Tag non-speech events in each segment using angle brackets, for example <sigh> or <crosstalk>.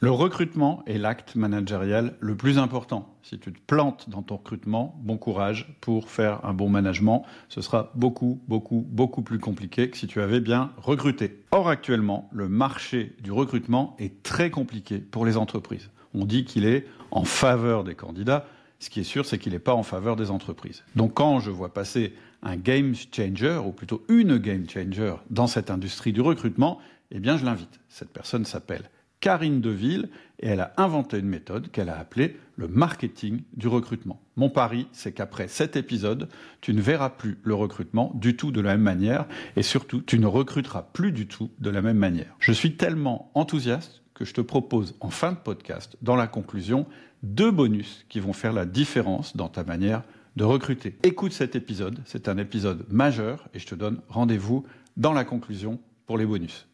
Le recrutement est l'acte managérial le plus important. Si tu te plantes dans ton recrutement, bon courage pour faire un bon management. Ce sera beaucoup, beaucoup, beaucoup plus compliqué que si tu avais bien recruté. Or, actuellement, le marché du recrutement est très compliqué pour les entreprises. On dit qu'il est en faveur des candidats. Ce qui est sûr, c'est qu'il n'est pas en faveur des entreprises. Donc quand je vois passer un game changer, ou plutôt une game changer dans cette industrie du recrutement, eh bien je l'invite. Cette personne s'appelle Karine Deville et elle a inventé une méthode qu'elle a appelée le marketing du recrutement. Mon pari, c'est qu'après cet épisode, tu ne verras plus le recrutement du tout de la même manière et surtout, tu ne recruteras plus du tout de la même manière. Je suis tellement enthousiaste que je te propose en fin de podcast, dans la conclusion, deux bonus qui vont faire la différence dans ta manière de recruter. Écoute cet épisode, c'est un épisode majeur et je te donne rendez-vous dans la conclusion pour les bonus.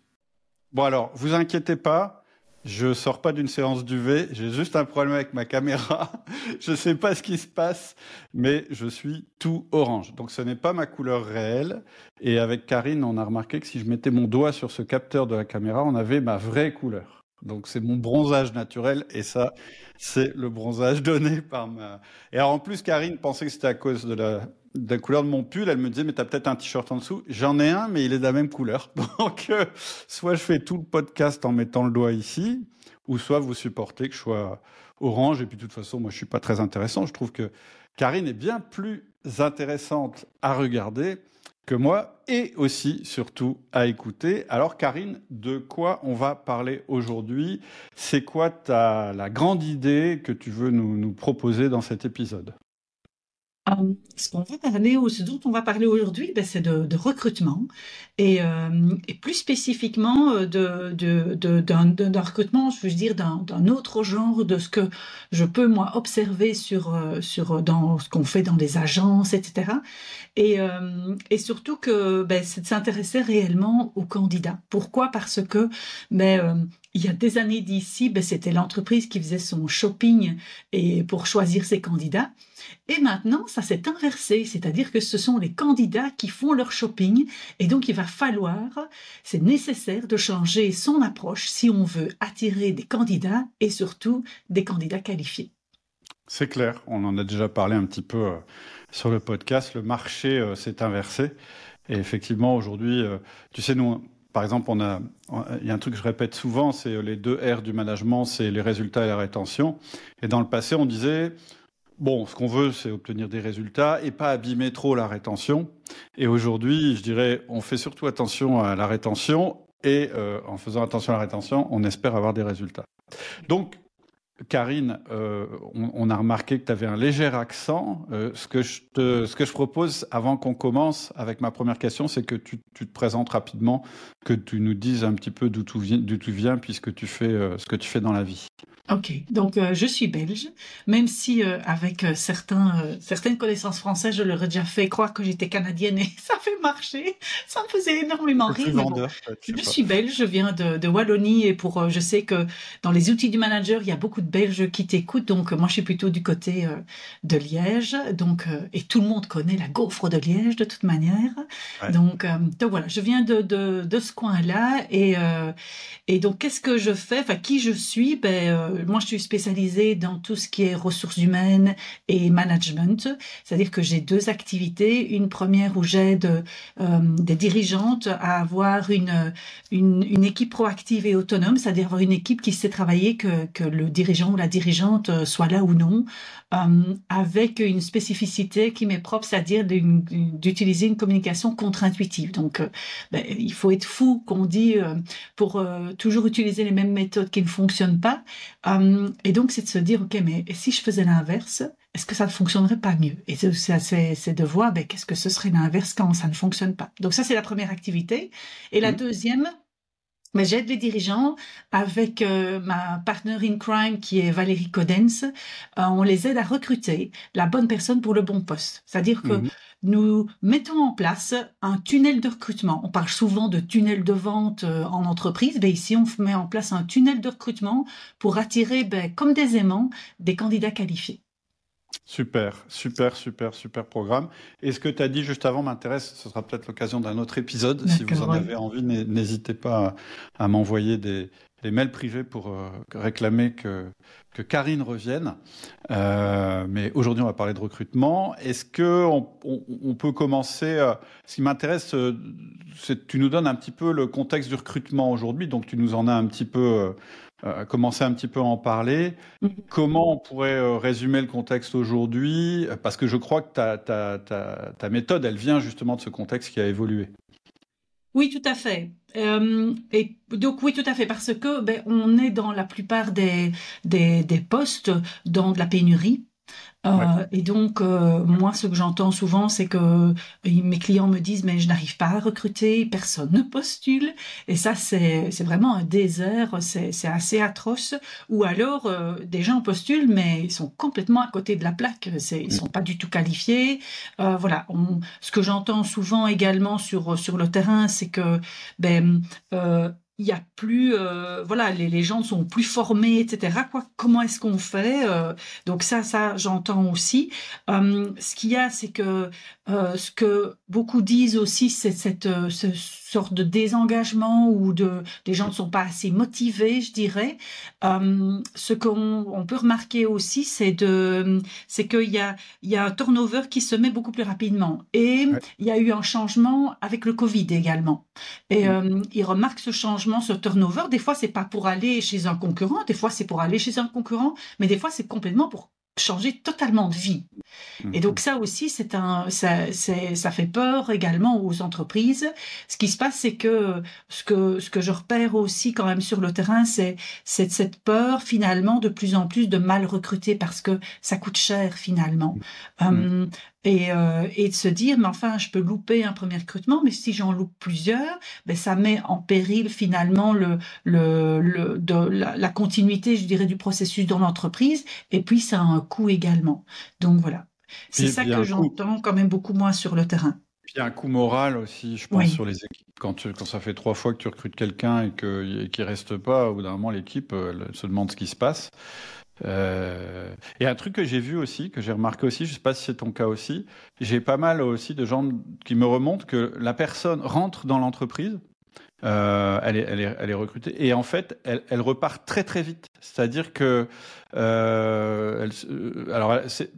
Bon alors, vous inquiétez pas, je sors pas d'une séance du V, j'ai juste un problème avec ma caméra. <laughs> je sais pas ce qui se passe, mais je suis tout orange. Donc ce n'est pas ma couleur réelle. Et avec Karine, on a remarqué que si je mettais mon doigt sur ce capteur de la caméra, on avait ma vraie couleur. Donc c'est mon bronzage naturel et ça, c'est le bronzage <laughs> donné par ma. Et alors en plus, Karine pensait que c'était à cause de la couleur de mon pull, elle me disait, mais t'as peut-être un t-shirt en dessous. J'en ai un, mais il est de la même couleur. <laughs> Donc, euh, soit je fais tout le podcast en mettant le doigt ici, ou soit vous supportez que je sois orange. Et puis, de toute façon, moi, je suis pas très intéressant. Je trouve que Karine est bien plus intéressante à regarder que moi, et aussi, surtout, à écouter. Alors, Karine, de quoi on va parler aujourd'hui? C'est quoi ta, la grande idée que tu veux nous, nous proposer dans cet épisode? Euh, ce qu'on va parler, ce dont on va parler aujourd'hui, ben, c'est de, de, recrutement et, euh, et, plus spécifiquement euh, de, de, d'un, recrutement, je veux dire d'un, autre genre de ce que je peux moi observer sur euh, sur dans ce qu'on fait dans les agences, etc. Et, euh, et surtout que ben, c'est de s'intéresser réellement aux candidats. Pourquoi? Parce que ben, il y a des années d'ici, ben, c'était l'entreprise qui faisait son shopping et pour choisir ses candidats. Et maintenant, ça s'est inversé, c'est-à-dire que ce sont les candidats qui font leur shopping et donc il va falloir, c'est nécessaire de changer son approche si on veut attirer des candidats et surtout des candidats qualifiés. C'est clair, on en a déjà parlé un petit peu euh, sur le podcast, le marché euh, s'est inversé. Et effectivement, aujourd'hui, euh, tu sais, nous, par exemple, on a, il y a un truc que je répète souvent, c'est les deux R du management, c'est les résultats et la rétention. Et dans le passé, on disait, bon, ce qu'on veut, c'est obtenir des résultats et pas abîmer trop la rétention. Et aujourd'hui, je dirais, on fait surtout attention à la rétention et euh, en faisant attention à la rétention, on espère avoir des résultats. Donc, Karine, euh, on, a remarqué que tu avais un léger accent. Euh, ce, que je te, ce que je propose avant qu'on commence avec ma première question, c'est que tu, te présentes rapidement, que tu nous dises un petit peu d'où tu viens, tu viens puisque tu fais euh, ce que tu fais dans la vie. Ok, donc euh, je suis belge, même si euh, avec euh, certains, certaines connaissances françaises, je leur ai déjà fait croire que j'étais canadienne et <laughs> ça fait marcher. Ça me faisait énormément rire. je suis belge, je viens de, de Wallonie et pour, je sais que dans les outils du manager, il y a beaucoup de Belges qui t'écoutent. Donc moi, je suis plutôt du côté de Liège. Donc et tout le monde connaît la gaufre de Liège de toute manière. Donc, donc voilà, je viens de, de, de ce coin-là et et donc qu'est-ce que je fais? Enfin, qui je suis? Ben euh, moi, je suis spécialisée dans tout ce qui est ressources humaines et management. C'est-à-dire que j'ai deux activités. Une première où j'aide euh, des dirigeantes à avoir une, une, une, équipe proactive et autonome, c'est-à-dire avoir une équipe qui sait travailler, que, que le dirigeant ou la dirigeante euh, soit là ou non, euh, avec une spécificité qui m'est propre, c'est-à-dire d'utiliser une communication contre-intuitive. Donc, euh, ben, il faut être fou qu'on dit euh, pour toujours utiliser les mêmes méthodes qui ne fonctionnent pas. et donc, c'est de se dire, ok, mais si je faisais l'inverse, est-ce que ça ne fonctionnerait pas mieux? Et c'est de voir, ben, qu'est-ce que ce serait l'inverse quand ça ne fonctionne pas? Donc ça, c'est la première activité. Et la mmh. deuxième, mais j'aide les dirigeants avec euh, ma partner in crime qui est Valérie Codens. Euh, on les aide à recruter la bonne personne pour le bon poste. C'est-à-dire que mhm. nous mettons en place un tunnel de recrutement. On parle souvent de tunnel de vente euh, en entreprise. Ben ici, on met en place un tunnel de recrutement pour attirer, ben, comme des aimants, des candidats qualifiés. Super, super, super, super programme. Et ce que tu as dit juste avant m'intéresse, ce sera peut-être l'occasion d'un autre épisode. Si vous en avez envie, n'hésitez pas à, m'envoyer des, des mails privés pour réclamer que, que Karine revienne. mais aujourd'hui, on va parler de recrutement. Est-ce que on, peut commencer Ce qui m'intéresse, c'est que tu nous donnes un petit peu le contexte du recrutement aujourd'hui. Donc, tu nous en as un petit peu euh, commencer un petit peu à en parler. Mhm. Comment on pourrait euh, résumer le contexte aujourd'hui? Parce que je crois que ta, ta, ta, ta, méthode, elle vient justement de ce contexte qui a évolué. Oui, tout à fait. Euh, et donc oui, tout à fait, parce que ben, on est dans la plupart des, des, des postes dans de la pénurie. Euh, et donc, euh, moi, ce que j'entends souvent, c'est que euh, mes clients me disent, mais je n'arrive pas à recruter, personne ne postule. Et ça, c'est vraiment un désert, c'est assez atroce. Ou alors, des gens postulent, mais ils sont complètement à côté de la plaque. Ils sont pas du tout qualifiés. voilà. ce que j'entends souvent également sur sur le terrain, c'est que ben il y a plus euh, voilà les, les, gens sont plus formés etc quoi comment est-ce qu'on fait euh, donc ça ça j'entends aussi. Euh, ce qu'il y a c'est que ce que beaucoup disent aussi c'est cette ce sorte de désengagement ou de les gens ne sont pas assez motivés je dirais ce qu'on on peut remarquer aussi c'est de c'est qu'il y a il y a un turnover qui se met beaucoup plus rapidement et il y a eu un changement avec le covid également et mmh. ils remarquent ce changement ce turnover. Des fois, c'est pas pour aller chez un concurrent, des fois, c'est pour aller chez un concurrent, mais des fois, c'est complètement pour changer totalement de vie. Et donc ça aussi, c'est un, ça, ça fait peur également aux entreprises. Ce qui se passe, c'est que ce que ce que je repère aussi quand même sur le terrain, c'est cette peur finalement de plus en plus de mal recruter parce que ça coûte cher finalement. Mhm. Hum, et, euh, et de se dire, mais enfin, je peux louper un premier recrutement, mais si j'en loupe plusieurs, ben, ça met en péril finalement le, le, le de la, la, continuité, je dirais, du processus dans l'entreprise, et puis ça a un coût également. Donc voilà, c'est ça que j'entends quand même beaucoup moins sur le terrain. Puis il y a un coût moral aussi, je pense, sur les équipes. Quand, quand ça fait trois fois que tu recrutes quelqu'un et qu'il ne reste pas, au bout d'un moment, l'équipe se demande ce qui se passe. Euh, et un truc que j'ai vu aussi, que j'ai remarqué aussi, je sais pas si c'est ton cas aussi, j'ai pas mal aussi de gens qui me remontent que la personne rentre dans l'entreprise, euh, elle, est, recrutée et en fait, elle, repart très très vite. C'est-à-dire que, euh, alors c'est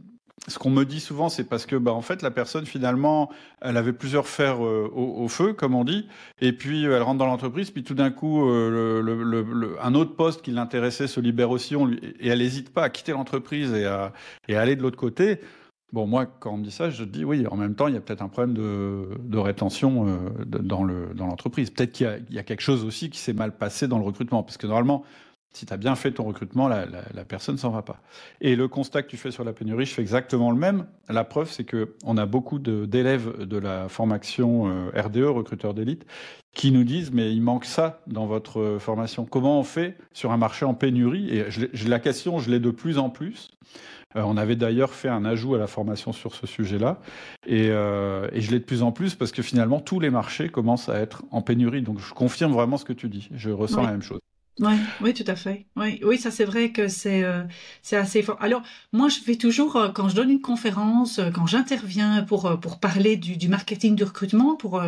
ce qu'on me dit souvent, c'est parce que, bah, en fait, la personne finalement, elle avait plusieurs fers euh, au, feu, comme on dit, et puis elle rentre dans l'entreprise, puis tout d'un coup, euh, un autre poste qui l'intéressait se libère aussi, et elle n'hésite pas à quitter l'entreprise et à, aller de l'autre côté. Bon, moi, quand on me dit ça, je dis oui. En même temps, il y a peut-être un problème de, rétention euh, dans l'entreprise. Peut-être qu'il y, y, a quelque chose aussi qui s'est mal passé dans le recrutement, parce que normalement, si tu as bien fait ton recrutement, la, la, la personne s'en va pas. Et le constat que tu fais sur la pénurie, je fais exactement le même. La preuve, c'est que on a beaucoup d'élèves de, la formation euh, RDE, recruteur d'élite, qui nous disent mais il manque ça dans votre euh, formation. Comment on fait sur un marché en pénurie? Et je, la question, je l'ai de plus en plus. Euh, on avait d'ailleurs fait un ajout à la formation sur ce sujet-là, et, euh, et je l'ai de plus en plus parce que finalement tous les marchés commencent à être en pénurie. Donc je confirme vraiment ce que tu dis. Je ressens la même chose. Oui, oui, tout à fait. Oui, oui, ça c'est vrai que c'est euh, c'est assez fort. Alors moi, je fais toujours euh, quand je donne une conférence, euh, quand j'interviens pour pour parler du, du marketing du recrutement, pour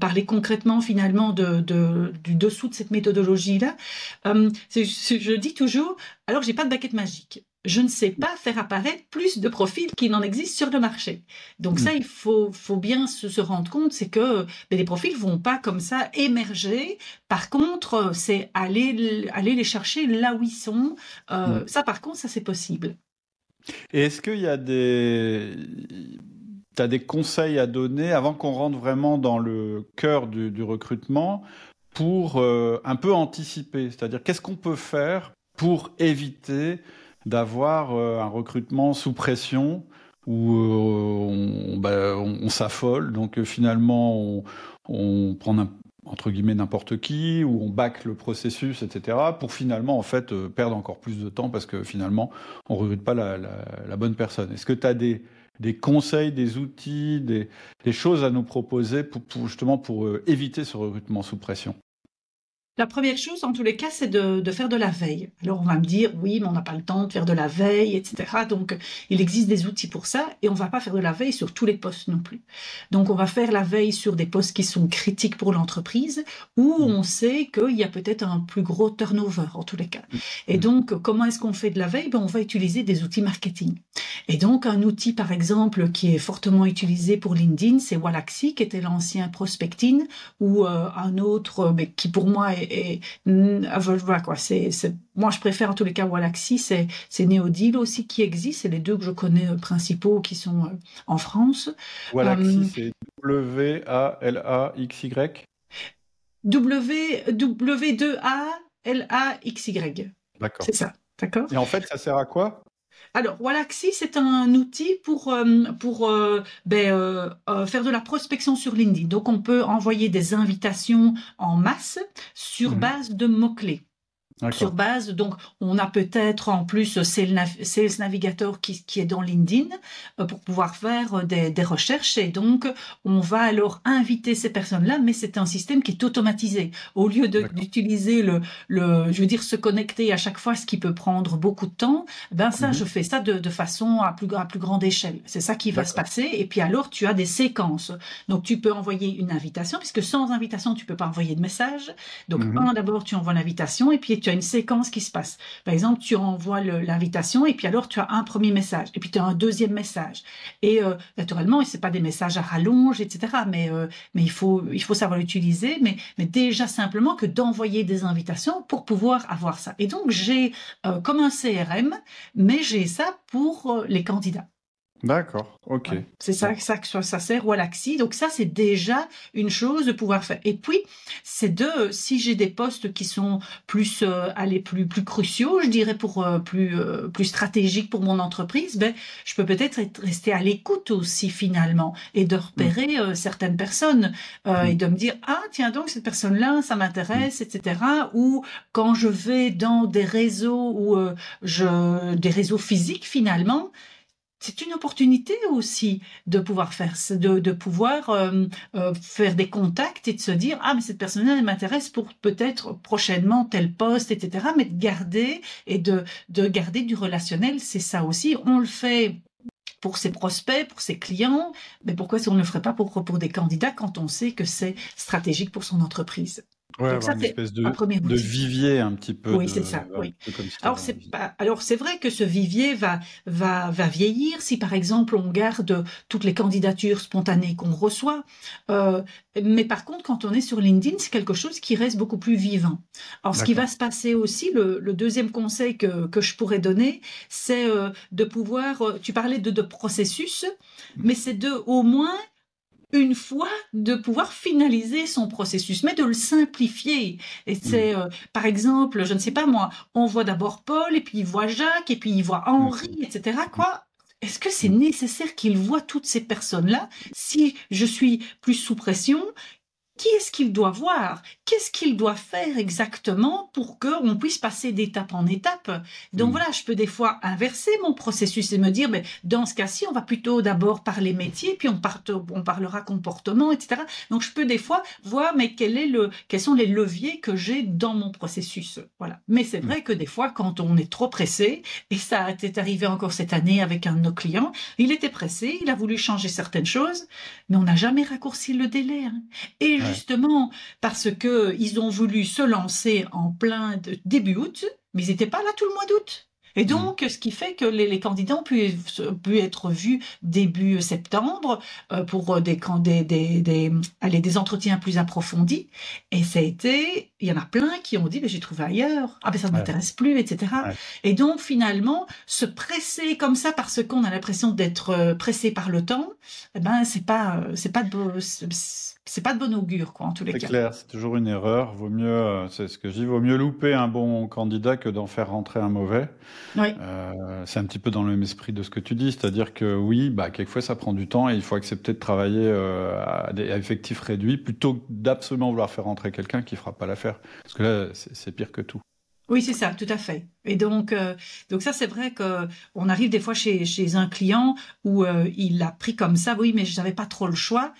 parler concrètement finalement de, de du dessous de cette méthodologie là, je dis toujours. Alors j'ai pas de baguette magique je ne sais pas faire apparaître plus de profils qu'il n'en existe sur le marché. Donc ça, mm. il faut, faut bien se, rendre compte, c'est que ben, les profils vont pas comme ça émerger. Par contre, c'est aller, aller les chercher là où ils sont. Euh, mm. Ça, par contre, ça c'est possible. Et est-ce qu'il y a des... Tu as des conseils à donner avant qu'on rentre vraiment dans le cœur du, recrutement pour euh, un peu anticiper? C'est-à-dire, qu'est-ce qu'on peut faire pour éviter d'avoir euh, un recrutement sous pression où euh, bah, on, s'affole, donc euh, finalement on, prend entre guillemets n'importe qui, où on bâcle le processus, etc., pour finalement en fait perdre encore plus de temps parce que finalement on ne recrute pas la, bonne personne. Est-ce que tu as des, conseils, des outils, des, des choses à nous proposer pour, justement pour éviter ce recrutement sous pression? La première chose, en tous les cas, c'est de, faire de la veille. Alors, on va me dire, oui, mais on n'a pas le temps de faire de la veille, etc. Donc, il existe des outils pour ça, et on va pas faire de la veille sur tous les postes non plus. Donc, on va faire la veille sur des postes qui sont critiques pour l'entreprise, où mm. on sait qu'il y a peut-être un plus gros turnover, en tous les cas. Et mm. donc, comment est-ce qu'on fait de la veille? Ben, On va utiliser des outils marketing. Et donc, un outil, par exemple, qui est fortement utilisé pour LinkedIn, c'est Wallaxy, qui était l'ancien Prospectine, ou euh, un autre, mais qui pour moi est et, voilà quoi. C'est, moi, je préfère en tous les cas Wallaxy. C'est, c'est Neodil aussi qui existe. C'est les deux que je connais euh, principaux qui sont euh, en France. Wallaxy, euh, c'est W A L A X Y? W W 2 A L A X Y. D'accord. C'est ça. D'accord? Et en fait, ça sert à quoi? Alors, Wallaxy, c'est un outil pour, euh, pour euh, ben, euh, faire de la prospection sur LinkedIn. Donc, on peut envoyer des invitations en masse sur mhm. base de mots-clés sur base. Donc, on a peut-être en plus Sales Navigator qui, qui, est dans LinkedIn euh, pour pouvoir faire euh, des, des, recherches. Et donc, on va alors inviter ces personnes-là, mais c'est un système qui est automatisé. Au lieu d'utiliser le, le, je veux dire, se connecter à chaque fois, ce qui peut prendre beaucoup de temps, ben ça, mhm. je fais ça de, de, façon à plus, à plus grande échelle. C'est ça qui va se passer. Et puis alors, tu as des séquences. Donc, tu peux envoyer une invitation, puisque sans invitation, tu peux pas envoyer de message. Donc, mhm. d'abord, tu envoies l'invitation, et puis tu as une séquence qui se passe. Par exemple, tu envoies l'invitation et puis alors tu as un premier message et puis tu as un deuxième message. Et euh, naturellement, c'est pas des messages à rallonge, etc. Mais euh, mais il faut il faut savoir l'utiliser. Mais mais déjà simplement que d'envoyer des invitations pour pouvoir avoir ça. Et donc j'ai euh, comme un CRM, mais j'ai ça pour les candidats. D'accord, ok. C'est ça, ça que ça sert Wallaxy. Donc ça, c'est déjà une chose de pouvoir faire. Et puis, c'est de, si j'ai des postes qui sont plus, euh, allez, plus, plus cruciaux, je dirais pour euh, plus, euh, plus stratégiques pour mon entreprise, ben, je peux peut-être rester à l'écoute aussi finalement et de repérer mm. certaines personnes mm. et de me dire ah tiens donc cette personne-là, ça m'intéresse, etc. Ou quand je vais dans des réseaux ou je, des réseaux physiques finalement c'est une opportunité aussi de pouvoir faire, de, de pouvoir euh, euh, faire des contacts et de se dire ah mais cette personne-là m'intéresse pour peut-être prochainement tel poste etc. Mais de garder et de de garder du relationnel, c'est ça aussi. On le fait pour ses prospects, pour ses clients, mais pourquoi on ne le ferait pas pour pour des candidats quand on sait que c'est stratégique pour son entreprise? Ouais, Donc ça, une espèce de, de, vivier un petit peu. Oui, c'est ça. Oui. alors c'est pas. Alors c'est vrai que ce vivier va va va vieillir si par exemple on garde toutes les candidatures spontanées qu'on reçoit. Euh, mais par contre, quand on est sur LinkedIn, c'est quelque chose qui reste beaucoup plus vivant. Alors ce qui va se passer aussi, le, le deuxième conseil que que je pourrais donner, c'est euh, de pouvoir. Euh, tu parlais de de processus, mmh. mais c'est de au moins une fois de pouvoir finaliser son processus, mais de le simplifier. Et mm. c'est, euh, par exemple, je ne sais pas moi, on voit d'abord Paul, et puis il voit Jacques, et puis il voit Henri, mm. etc. Quoi Est-ce que c'est nécessaire qu'il voit toutes ces personnes-là? Si je suis plus sous pression, qui est-ce qu'il doit voir? Qu'est-ce qu'il doit faire exactement pour qu'on puisse passer d'étape en étape? Donc mm. voilà, je peux des fois inverser mon processus et me dire, mais dans ce cas-ci, on va plutôt d'abord parler métier, puis on, on parlera comportement, etc. Donc je peux des fois voir, mais quel est le, quels sont les leviers que j'ai dans mon processus? Voilà. Mais c'est vrai que des fois, quand on est trop pressé, et ça est arrivé encore cette année avec un de nos clients, il était pressé, il a voulu changer certaines choses, mais on n'a jamais raccourci le délai. Hein. Et justement parce que ils ont voulu se lancer en plein de, début août, mais ils n'étaient pas là tout le mois d'août. Et mm. donc, ce qui fait que les, candidats ont pu, pu, être vus début septembre euh, pour des, des, des, des, allez, des entretiens plus approfondis. Et ça a été, il y en a plein qui ont dit, mais j'ai trouvé ailleurs. Ah ben ça ne m'intéresse plus, etc. Et donc, finalement, se presser comme ça parce qu'on a l'impression d'être euh, pressé par le temps, eh ben c'est pas, euh, c'est pas de c'est pas de bon augure, quoi, en tous les cas. C'est clair, c'est toujours une erreur. Vaut mieux, euh, c'est ce que je dis, vaut mieux louper un bon candidat que d'en faire rentrer un mauvais. Oui. Euh, c'est un petit peu dans le même esprit de ce que tu dis, c'est-à-dire que oui, bah, quelquefois ça prend du temps et il faut accepter de travailler euh, à, des, effectifs réduits plutôt que d'absolument vouloir faire rentrer quelqu'un qui fera pas l'affaire. Parce que là, c'est pire que tout. Oui, c'est ça, tout à fait. Et donc, euh, donc ça, c'est vrai que on arrive des fois chez, chez un client où euh, il a pris comme ça, oui, mais je n'avais pas trop le choix.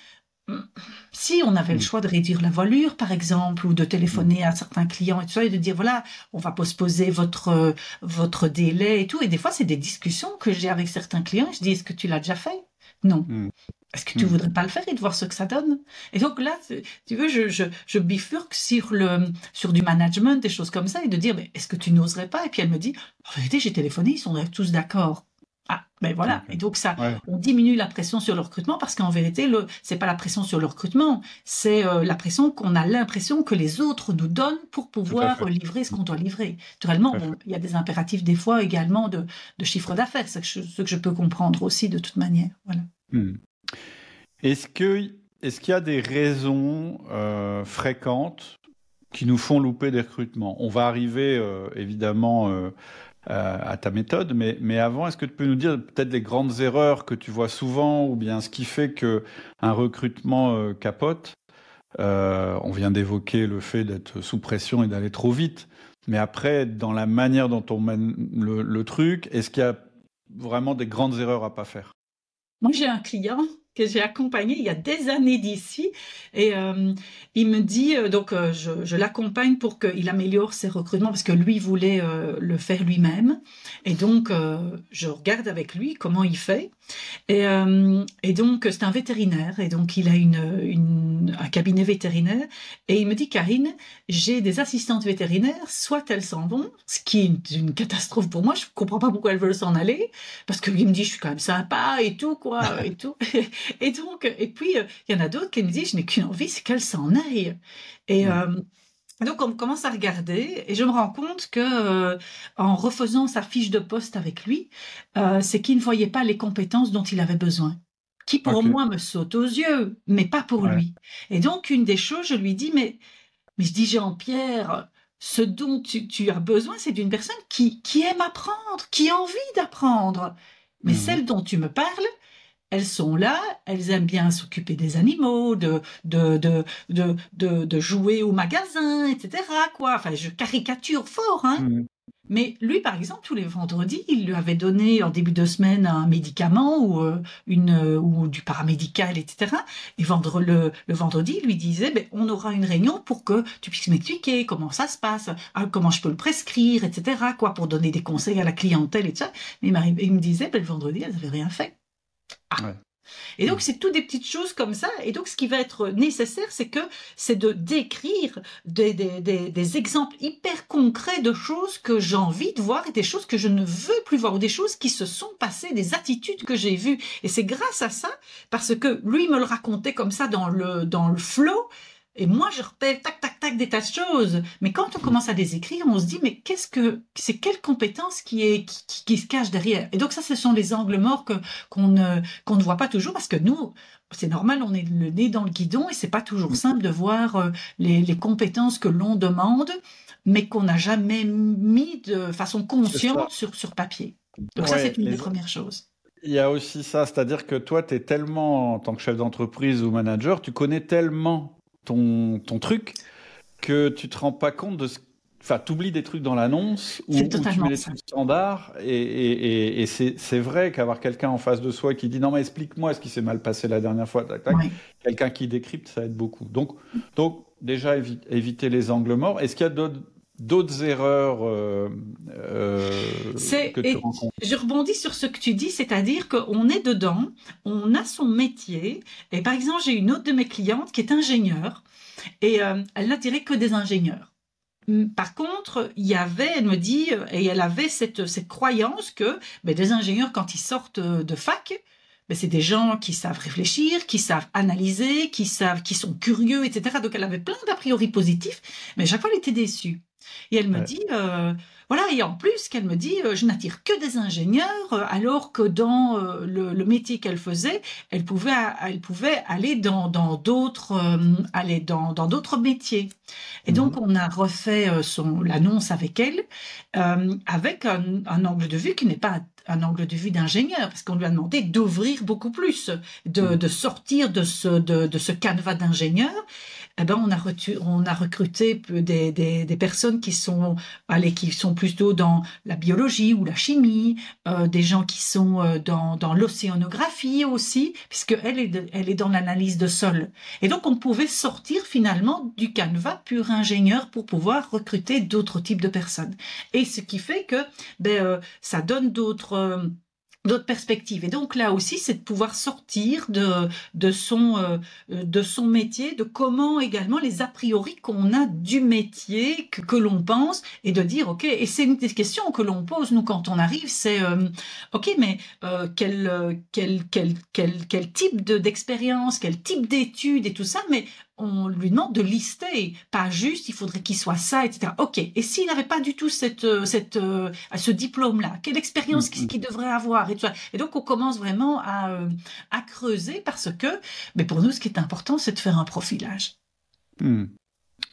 Si on avait le mm. choix de réduire la voilure, par exemple, ou de téléphoner à certains clients et tout ça, et de dire voilà, on va postposer votre votre délai et tout. Et des fois, c'est des discussions que j'ai avec certains clients. Je dis est-ce que tu l'as déjà fait? Non. Mm. Est-ce que tu mm. voudrais pas le faire et de voir ce que ça donne? Et donc là, tu veux, je, je, je, bifurque sur le sur du management, des choses comme ça, et de dire mais est-ce que tu n'oserais pas? Et puis elle me dit en vérité, j'ai téléphoné, ils sont tous d'accord. Ah, ben voilà. Et donc ça, on diminue la pression sur le recrutement parce qu'en vérité, le, c'est pas la pression sur le recrutement, c'est euh, la pression qu'on a l'impression que les autres nous donnent pour pouvoir livrer ce qu'on doit livrer. Naturellement, il y a des impératifs des fois également de, de chiffre d'affaires, ce que je peux comprendre aussi de toute manière. Voilà. Hmm. Est-ce que est-ce qu'il y a des raisons euh, fréquentes qui nous font louper des recrutements? On va arriver euh, évidemment à ta méthode. Mais, mais avant, est-ce que tu peux nous dire peut-être les grandes erreurs que tu vois souvent ou bien ce qui fait que un recrutement euh, capote? Euh, On vient d'évoquer le fait d'être sous pression et d'aller trop vite. Mais après, dans la manière dont on mène le, le truc, est-ce qu'il y a vraiment des grandes erreurs à pas faire? Moi, j'ai un client que j'ai accompagné il y a des années d'ici. Et euh, il me dit, euh, donc euh, je, l'accompagne pour qu'il améliore ses recrutements parce que lui voulait le faire lui-même. Et donc, je regarde avec lui comment il fait. Et, donc, c'est un vétérinaire. Et donc, il a une, un cabinet vétérinaire. Et il me dit, Karine, j'ai des assistantes vétérinaires, soit elles s'en vont, ce qui est une catastrophe pour moi. Je comprends pas pourquoi elles veulent s'en aller. Parce qu'il me dit, je suis quand même sympa et tout, quoi, et tout. <laughs> Et donc, et puis, euh, il y en a d'autres qui me disent, je n'ai qu'une envie, c'est qu'elle s'en aille. Et mm. euh, donc, on commence à regarder et je me rends compte que euh, en refaisant sa fiche de poste avec lui, c'est qu'il ne voyait pas les compétences dont il avait besoin qui pour moi me saute aux yeux, mais pas pour lui. Et donc, une des choses, je lui dis, mais, mais je dis, Jean-Pierre, ce dont tu, as besoin, c'est d'une personne qui, qui aime apprendre, qui a envie d'apprendre. Mais mm. celle dont tu me parles, elles sont là, elles aiment bien s'occuper des animaux, de, de, de, de, de, jouer au magasin, etc. Quoi. Enfin, je caricature fort, hein. Mmh. Mais lui, par exemple, tous les vendredis, il lui avait donné en début de semaine un médicament ou, euh, une, euh, ou du paramédical, etc. Et vendre le, le vendredi, il lui disait, ben, on aura une réunion pour que tu puisses m'expliquer comment ça se passe, hein, comment je peux le prescrire, etc. Quoi, pour donner des conseils à la clientèle et tout ça. Mais il, me disait, ben, le vendredi, elles n'avaient rien fait. Ah. Et donc, c'est tout des petites choses comme ça. Et donc, ce qui va être nécessaire, c'est que c'est de décrire des, des, des, des, exemples hyper concrets de choses que j'ai envie de voir et des choses que je ne veux plus voir ou des choses qui se sont passées, des attitudes que j'ai vues. Et c'est grâce à ça, parce que lui me le racontait comme ça dans le, dans le flow, et moi, je repère tac, tac, tac des tas de choses. Mais quand on commence à les écrire, on se dit, mais qu'est-ce que, c'est quelle compétence qui est, qui, qui, se cache derrière? Et donc, ça, ce sont les angles morts que, qu'on ne, qu'on ne voit pas toujours parce que nous, c'est normal, on est le nez dans le guidon et c'est pas toujours simple de voir euh, les, les compétences que l'on demande, mais qu'on n'a jamais mis de façon consciente sur, sur papier. Donc, ça, c'est une des premières choses. Il y a aussi ça, c'est-à-dire que toi, tu es tellement, en tant que chef d'entreprise ou manager, tu connais tellement ton, ton truc que tu te rends pas compte de ce Enfin, tu oublies des trucs dans l'annonce ou, tu mets les trucs standards. Et, et, et, c'est vrai qu'avoir quelqu'un en face de soi qui dit non, mais explique-moi ce qui s'est mal passé la dernière fois, quelqu'un qui décrypte, ça aide beaucoup. Donc, donc déjà, éviter les angles morts. Est-ce qu'il y a d'autres d'autres erreurs euh, euh, que tu rencontres Je rebondis sur ce que tu dis, c'est-à-dire qu'on est dedans, on a son métier. Et par exemple, j'ai une autre de mes clientes qui est ingénieure et euh, elle n'a tiré que des ingénieurs. Hum, par contre, il y avait, elle me dit, et elle avait cette, cette croyance que ben, des ingénieurs, quand ils sortent de fac, ben, c'est des gens qui savent réfléchir, qui savent analyser, qui savent, qui sont curieux, etc. Donc elle avait plein d'a priori positifs, mais à chaque fois elle était déçue. Et elle me dit, euh, voilà, et en plus qu'elle me dit, euh, je n'attire que des ingénieurs, euh, alors que dans le, métier qu'elle faisait, elle pouvait, elle pouvait aller dans d'autres, aller dans dans d'autres métiers. Et donc mhm. on a refait son l'annonce avec elle, avec un, un, angle de vue qui n'est pas un angle de vue d'ingénieur, parce qu'on lui a demandé d'ouvrir beaucoup plus, de, de sortir de ce, de, de ce canevas d'ingénieur eh ben on a, on a recruté des, des, des, personnes qui sont, allez, qui sont plutôt dans la biologie ou la chimie, euh, des gens qui sont euh, dans, dans l'océanographie aussi, puisque elle est, elle est dans l'analyse de sol. Et donc on pouvait sortir finalement du canevas pur ingénieur pour pouvoir recruter d'autres types de personnes. Et ce qui fait que ben, euh, ça donne d'autres euh, d'autres perspectives. Et donc là aussi, c'est de pouvoir sortir de, son, euh, de son métier, de comment également les a priori qu'on a du métier que, l'on pense, et de dire, OK, et c'est une des questions que l'on pose, nous, quand on arrive, c'est, euh, OK, mais euh, quel, quel, quel type d'expérience, quel type d'études et tout ça, mais on lui demande de lister, pas juste il faudrait qu'il soit ça, etc. Ok, et s'il n'avait pas du tout cette, euh, cette, euh, ce diplôme-là, quelle expérience mm, mm. qu'il devrait avoir et, tout ça. et donc on commence vraiment à, euh, à creuser parce que, mais pour nous, ce qui est important, c'est de faire un profilage. Mm.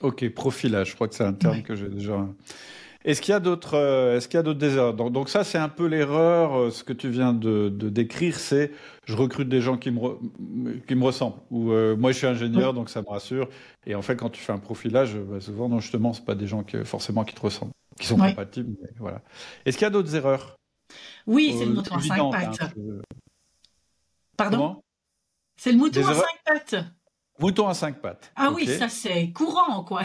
Ok, profilage, je crois que c'est un terme que j'ai déjà est-ce qu'il y a d'autres, euh, est-ce qu'il y a d'autres désordres donc, donc, ça, c'est un peu l'erreur. Euh, ce que tu viens de, décrire, c'est je recrute des gens qui me, qui me ressemblent. Ou euh, moi, je suis ingénieur, donc ça me rassure. Et en fait, quand tu fais un profilage, bah, souvent, non, justement, c'est pas des gens qui, forcément qui te ressemblent, qui sont compatibles. voilà. Est-ce qu'il y a d'autres erreurs? Oui, c'est le mouton à cinq pattes. Pardon? C'est le mouton à cinq pattes. Mouton à cinq pattes. Ah oui, ça c'est courant, quoi.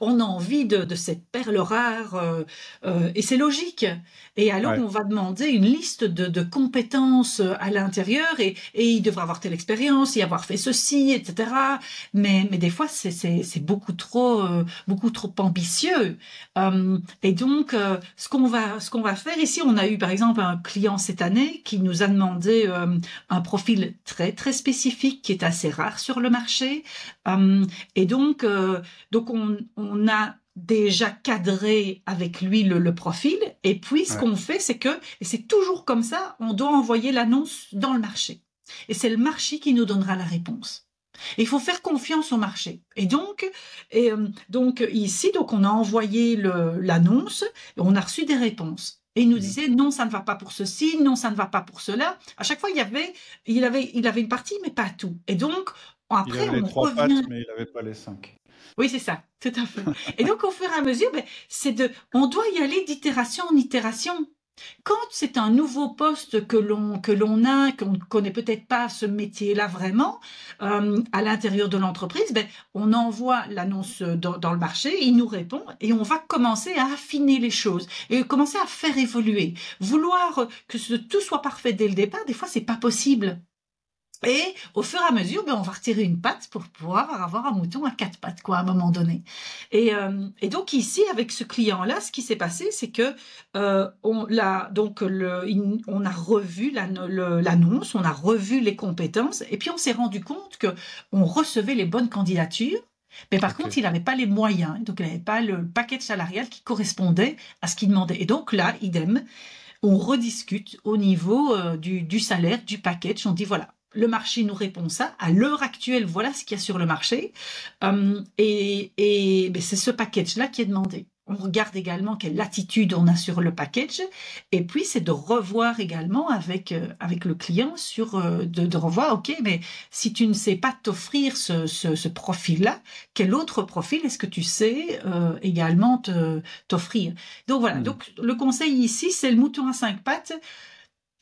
On a envie de, de cette perle rare, euh, euh, et c'est logique. Et alors on va demander une liste de, de compétences euh, à l'intérieur, et, et, il devra avoir telle expérience, y avoir fait ceci, etc. Mais, mais des fois c'est, beaucoup trop, euh, beaucoup trop ambitieux. Et donc ce qu'on va, ce qu'on va faire ici, on a eu par exemple un client cette année qui nous a demandé un profil très très spécifique qui est assez rare sur le marché marché. Euh, et donc, euh, donc on, on, a déjà cadré avec lui le, profil. Et puis, ce qu'on fait, c'est que, et c'est toujours comme ça, on doit envoyer l'annonce dans le marché. Et c'est le marché qui nous donnera la réponse. il faut faire confiance au marché. Et donc, et, euh, donc ici, donc on a envoyé l'annonce, on a reçu des réponses. Et il nous mmh. disait non, ça ne va pas pour ceci, non, ça ne va pas pour cela. À chaque fois, il y avait, il avait, il avait une partie, mais pas tout. Et donc, après, il avait les trois pattes, mais il n'avait pas les cinq. Oui, c'est ça, tout à fait. et donc, au fur et à mesure, ben, c'est de, on doit y aller d'itération en itération. Quand c'est un nouveau poste que l'on que l'on a, qu'on ne connaît peut-être pas ce métier-là vraiment euh, à l'intérieur de l'entreprise, ben, on envoie l'annonce dans, dans, le marché, il nous répond et on va commencer à affiner les choses et commencer à faire évoluer. Vouloir que ce, tout soit parfait dès le départ, des fois c'est pas possible. Et au fur et à mesure, ben, on va retirer une patte pour pouvoir avoir un mouton à quatre pattes, quoi, à un moment donné. Et, euh, et donc ici, avec ce client-là, ce qui s'est passé, c'est que euh, on l'a donc le, on a revu l'annonce, on a revu les compétences, et puis on s'est rendu compte que on recevait les bonnes candidatures. Mais par contre, il n'avait pas les moyens, donc il n'avait pas le paquet salarial qui correspondait à ce qu'il demandait. Et donc là, idem, on rediscute au niveau euh, du, du salaire, du package. On dit voilà, le marché nous répond ça. À l'heure actuelle, voilà ce qu'il y a sur le marché. Euh, et, et c'est ce package-là qui est demandé. On regarde également quelle latitude on a sur le package. Et puis, c'est de revoir également avec, euh, avec le client sur, euh, de, de, revoir, OK, mais si tu ne sais pas t'offrir ce, ce, ce profil-là, quel autre profil est-ce que tu sais euh, également t'offrir? Donc voilà. Hmm. Donc, le conseil ici, c'est le mouton à cinq pattes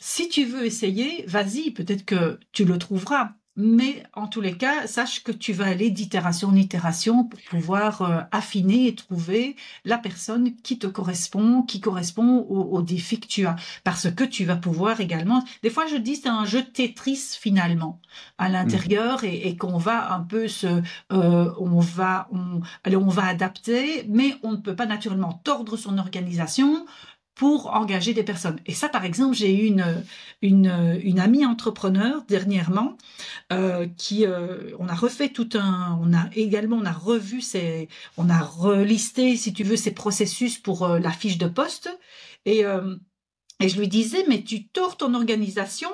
si tu veux essayer, vas-y, peut-être que tu le trouveras. Mais en tous les cas, sache que tu vas aller d'itération en itération pour pouvoir euh, affiner et trouver la personne qui te correspond, qui correspond au, défi que tu as. Parce que tu vas pouvoir également. Des fois, je dis c'est un jeu Tetris finalement à l'intérieur et, qu'on va un peu se, euh, on va, on, allez, on va adapter, mais on ne peut pas naturellement tordre son organisation pour engager des personnes. Et ça, par exemple, j'ai eu une, une, amie entrepreneur dernièrement euh, qui, euh, on a refait tout un, on a également, on a revu ses, on a relisté, si tu veux, ses processus pour euh, la fiche de poste. Et, et je lui disais, mais tu tords ton organisation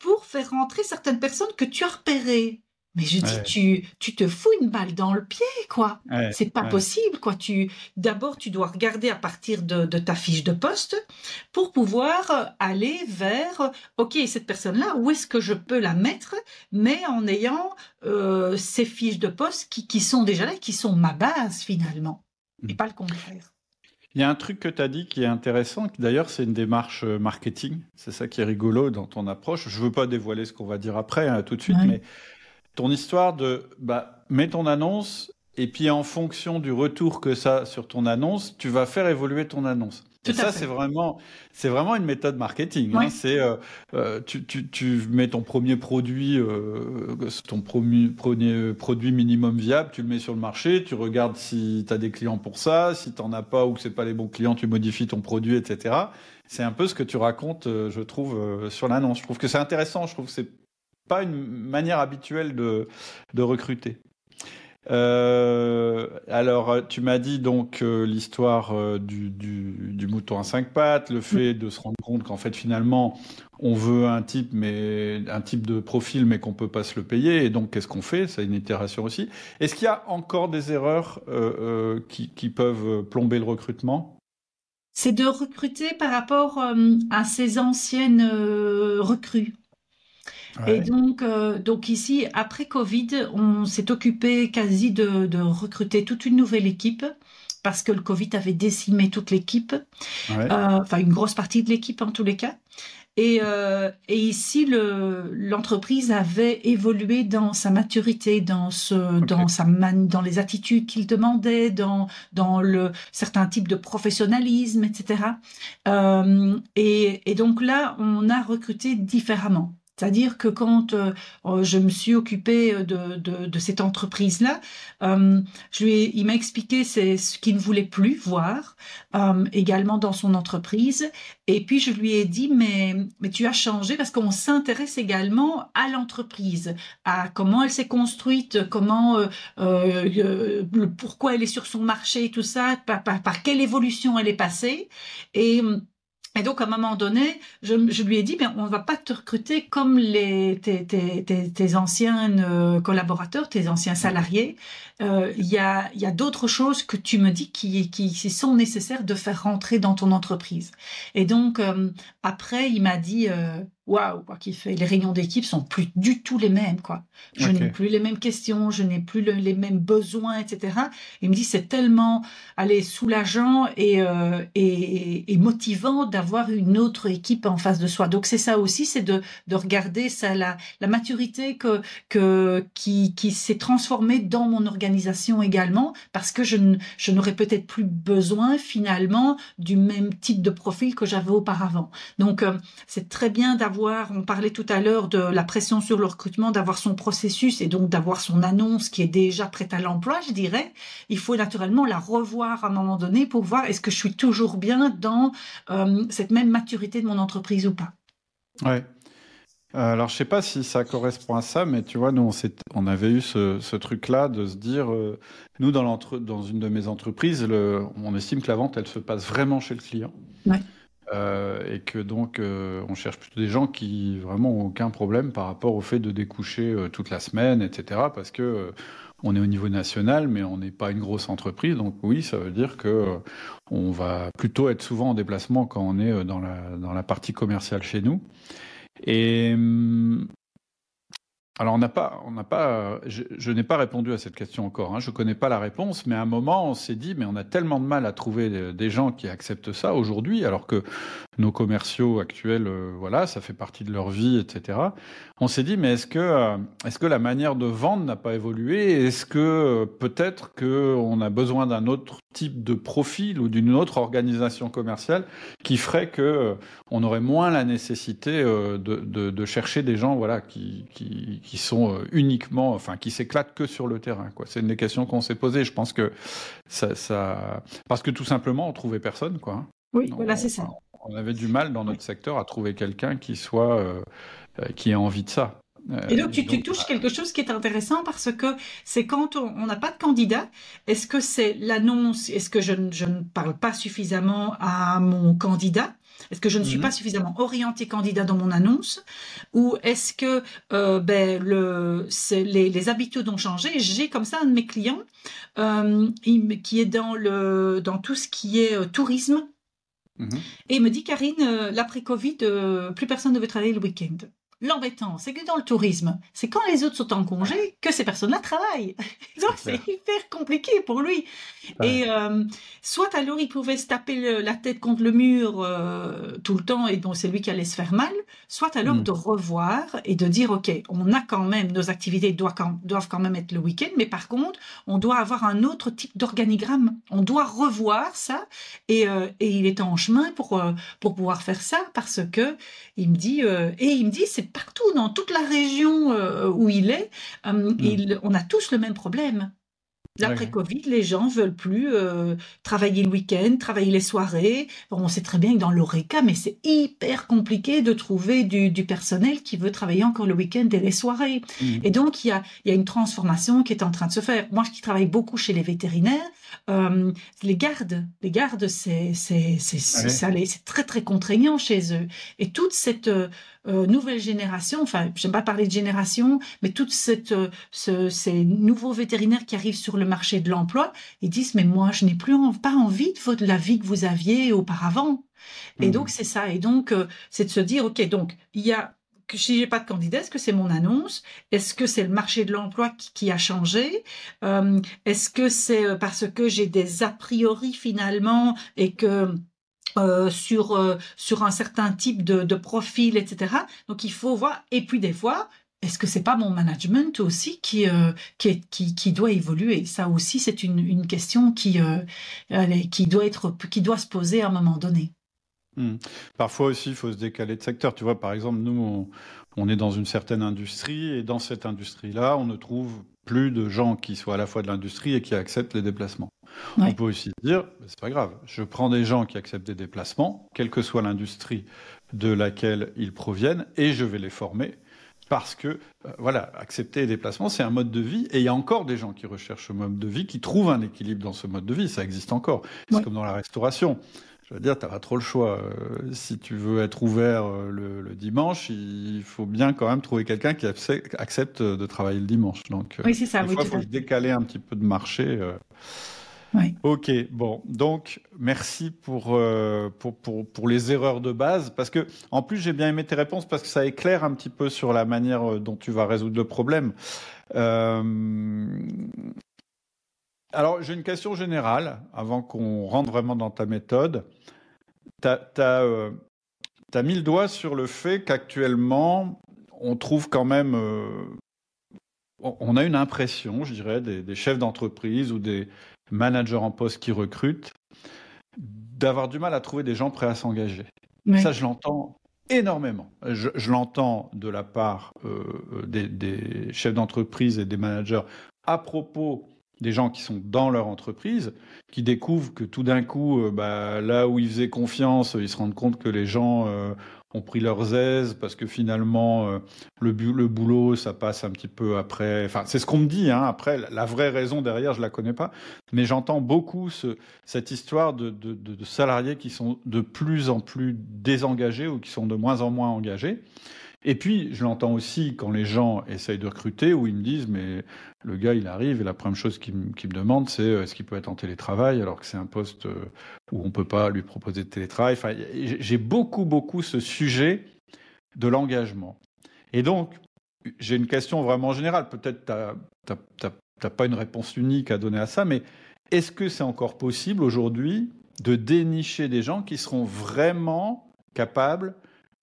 pour faire rentrer certaines personnes que tu as repérées. Mais je dis, tu, tu te fous une balle dans le pied, quoi. c'est pas possible, quoi. Tu, d'abord, tu dois regarder à partir de, ta fiche de poste pour pouvoir aller vers, OK, cette personne-là, où est-ce que je peux la mettre, mais en ayant euh, ces fiches de poste qui, qui sont déjà là, qui sont ma base, finalement, et mm. pas le contraire. Il y a un truc que tu as dit qui est intéressant, d'ailleurs c'est une démarche euh, marketing, c'est ça qui est rigolo dans ton approche. Je ne veux pas dévoiler ce qu'on va dire après hein, tout de suite, mais ton histoire de bah, mets ton annonce et puis en fonction du retour que ça sur ton annonce, tu vas faire évoluer ton annonce. et ça, c'est vraiment, c'est vraiment une méthode marketing. Hein. C'est, euh, euh, tu, tu, tu, mets ton premier produit, euh, ton premier, premier, produit minimum viable, tu le mets sur le marché, tu regardes si tu as des clients pour ça, si tu n'en as pas ou que c'est pas les bons clients, tu modifies ton produit, etc. C'est un peu ce que tu racontes, je trouve, sur l'annonce. Je trouve que c'est intéressant. Je trouve que c'est pas une manière habituelle de, recruter. Euh, alors, tu m'as dit donc euh, l'histoire euh, du, du, mouton à cinq pattes, le fait de se rendre compte qu'en fait finalement on veut un type, mais un type de profil, mais qu'on peut pas se le payer. Et donc, qu'est-ce qu'on fait? C'est une itération aussi. Est-ce qu'il y a encore des erreurs qui, qui, peuvent plomber le recrutement? C'est de recruter par rapport à ces anciennes recrues. Et donc, euh, donc ici, après Covid, on s'est occupé quasi de, de, recruter toute une nouvelle équipe parce que le Covid avait décimé toute l'équipe, euh, enfin une grosse partie de l'équipe en tous les cas. Et, euh, et ici, l'entreprise avait évolué dans sa maturité, dans, ce, dans, sa man, dans les attitudes qu'il demandait, dans, dans le, certains types de professionnalisme, etc. Euh, et, et donc là, on a recruté différemment. C'est-à-dire que quand euh, euh, je me suis occupée de, de, cette entreprise-là, euh, je lui il m'a expliqué ce qu'il ne voulait plus voir également dans son entreprise. Et puis je lui ai dit, mais, mais tu as changé parce qu'on s'intéresse également à l'entreprise, à comment elle s'est construite, comment, pourquoi elle est sur son marché, tout ça, par, par, par quelle évolution elle est passée. Et et donc, à un moment donné, je, lui ai dit, ben, on ne va pas te recruter comme les, tes, tes, tes, tes anciens euh, collaborateurs, tes anciens salariés. Euh, il y a, y a d'autres choses que tu me dis qui, qui, sont nécessaires de faire rentrer dans ton entreprise. Et donc, euh, après, il m'a dit, waouh, quoi qu'il fait. Les réunions d'équipe sont plus du tout les mêmes, quoi. Je n'ai plus les mêmes questions, je n'ai plus les mêmes besoins, etc. Il me dit c'est tellement, allez, soulageant et, euh, et, et, motivant d'avoir une autre équipe en face de soi. Donc c'est ça aussi, c'est de, de regarder ça, la, la maturité que, que, qui, qui s'est transformée dans mon organisation également, parce que je, je n'aurais peut-être plus besoin finalement du même type de profil que j'avais auparavant. Donc euh, c'est très bien d'avoir on parlait tout à l'heure de la pression sur le recrutement, d'avoir son processus et donc d'avoir son annonce qui est déjà prête à l'emploi, je dirais. Il faut naturellement la revoir à un moment donné pour voir est-ce que je suis toujours bien dans euh, cette même maturité de mon entreprise ou pas. Ouais. Euh, alors, je sais pas si ça correspond à ça, mais tu vois, nous, on, on avait eu ce, truc-là de se dire, euh, nous, dans, dans une de mes entreprises, le, on estime que la vente, elle se passe vraiment chez le client. Ouais. Euh, et que donc euh, on cherche plutôt des gens qui vraiment ont aucun problème par rapport au fait de découcher euh, toute la semaine, etc. Parce que on est au niveau national, mais on n'est pas une grosse entreprise. Donc oui, ça veut dire que on va plutôt être souvent en déplacement quand on est dans la, dans la partie commerciale chez nous. Et hum, alors on n'a pas, on n'a pas, je, n'ai pas répondu à cette question encore. Hein. Je connais pas la réponse, mais à un moment on s'est dit, mais on a tellement de mal à trouver des gens qui acceptent ça aujourd'hui, alors que nos commerciaux actuels, euh, voilà, ça fait partie de leur vie, etc. On s'est dit, mais est-ce que, euh, est-ce que la manière de vendre n'a pas évolué? Est-ce que euh, peut-être que on a besoin d'un autre type de profil ou d'une autre organisation commerciale qui ferait que on aurait moins la nécessité de, de, de chercher des gens, voilà, qui, qui qui sont uniquement, enfin, qui s'éclatent que sur le terrain. Quoi. C'est une des questions qu'on s'est posées. Je pense que ça, ça, parce que tout simplement, on trouvait personne, quoi. Hein. Oui, voilà, c'est ça. On avait du mal dans notre secteur à trouver quelqu'un qui soit, euh, euh, qui ait envie de ça. et donc, tu, touches bah, quelque chose qui est intéressant parce que c'est quand on n'a pas de candidat, est-ce que c'est l'annonce, est-ce que je, je, ne parle pas suffisamment à mon candidat? Est-ce que je ne suis mhm. pas suffisamment orienté candidat dans mon annonce? Ou est-ce que euh, ben, le, les, les, habitudes ont changé? J'ai comme ça un de mes clients euh, qui est dans, le, dans tout ce qui est euh, tourisme. Mhm. Et il me dit, Karine, l'après-Covid, plus personne ne veut travailler le week-end. L'embêtant, c'est que dans le tourisme, c'est quand les autres sont en congé que ces personnes-là travaillent. <laughs> Donc c'est hyper compliqué pour lui. Et euh, soit alors il pouvait se taper la tête contre le mur euh, tout le temps et donc c'est lui qui allait se faire mal, soit alors hmm. de revoir et de dire ok, on a quand même nos activités doivent quand, doivent quand même être le week-end, mais par contre on doit avoir un autre type d'organigramme. On doit revoir ça et, euh, et il est en chemin pour pour pouvoir faire ça parce que il me dit et il me dit c'est partout, dans toute la région euh, où il est, euh, hmm. on a tous le même problème. L'après Covid, les gens veulent plus euh, travailler le week-end, travailler les soirées. on sait très bien que dans l'ORECA, mais c'est hyper compliqué de trouver du, personnel qui veut travailler encore le week-end et les soirées. Hmm. Et donc, il y a, y a une transformation qui est en train de se faire. Moi, qui travaille beaucoup chez les vétérinaires, euh, les gardes, les gardes, c'est c'est c'est très très contraignant chez eux. Et toute cette euh, nouvelle génération, enfin, j'aime pas parler de génération, mais toute cette ces nouveaux vétérinaires qui arrivent sur le marché de l'emploi, ils disent mais moi je n'ai plus pas envie de la vie que vous aviez auparavant. Et mmh. donc c'est ça. Et donc euh, c'est de se dire ok donc il y a que si j'ai pas de candidat, est-ce que c'est mon annonce? Est-ce que c'est le marché de l'emploi qui, a changé? Euh, Est-ce que c'est euh, parce que j'ai des a priori finalement et que euh, sur sur un certain type de, profil, etc. Donc il faut voir. Et puis des fois, est-ce que c'est pas mon management aussi qui, qui, qui, qui, doit évoluer? Ça aussi, c'est une, une question qui, qui, doit être, qui doit se poser à un moment donné. Hmm. Parfois aussi, il faut se décaler de secteur. Tu vois, par exemple, nous, on, est dans une certaine industrie et dans cette industrie-là, on ne trouve plus de gens qui soient à la fois de l'industrie et qui acceptent les déplacements. On peut aussi dire, c'est pas grave, je prends des gens qui acceptent des déplacements, quelle que soit l'industrie de laquelle ils proviennent, et je vais les former parce que, euh, voilà, accepter les déplacements, c'est un mode de vie, et il y a encore des gens qui recherchent ce mode de vie, qui trouvent un équilibre dans ce mode de vie, ça existe encore. C'est comme dans la restauration. Je veux dire, tu n'as pas trop le choix. Euh, si tu veux être ouvert euh, le, dimanche, il faut bien quand même trouver quelqu'un qui accepte de travailler le dimanche. Donc, oui, c'est ça. il faut décaler un petit peu de marché. Ok, bon, donc merci pour, pour, pour, pour, les erreurs de base, parce que en plus j'ai bien aimé tes réponses parce que ça éclaire un petit peu sur la manière dont tu vas résoudre le problème. Euh, alors, j'ai une question générale, avant qu'on rentre vraiment dans ta méthode. Tu as, euh, mis le doigt sur le fait qu'actuellement, on trouve quand même... Euh, on a une impression, je dirais, des, chefs d'entreprise ou des managers en poste qui recrutent, d'avoir du mal à trouver des gens prêts à s'engager. Ça, je l'entends énormément. Je, l'entends de la part euh, des, des, chefs d'entreprise et des managers à propos des gens qui sont dans leur entreprise, qui découvrent que tout d'un coup, euh, bah, là où ils faisaient confiance, ils se rendent compte que les gens euh, ont pris leurs aises parce que finalement, euh, le, le, boulot, ça passe un petit peu après. Enfin, c'est ce qu'on me dit. Hein. Après, la vraie raison derrière, je la connais pas. Mais j'entends beaucoup ce, cette histoire de, de, de, salariés qui sont de plus en plus désengagés ou qui sont de moins en moins engagés. Et puis, je l'entends aussi quand les gens essayent de recruter, où ils me disent, mais le gars, il arrive, et la première chose qu'il me, demande, c'est euh, est-ce qu'il peut être en télétravail, alors que c'est un poste euh, où on ne peut pas lui proposer de télétravail. J'ai beaucoup, beaucoup ce sujet de l'engagement. Et donc, j'ai une question vraiment générale. Peut-être tu n'as pas une réponse unique à donner à ça, mais est-ce que c'est encore possible aujourd'hui de dénicher des gens qui seront vraiment capables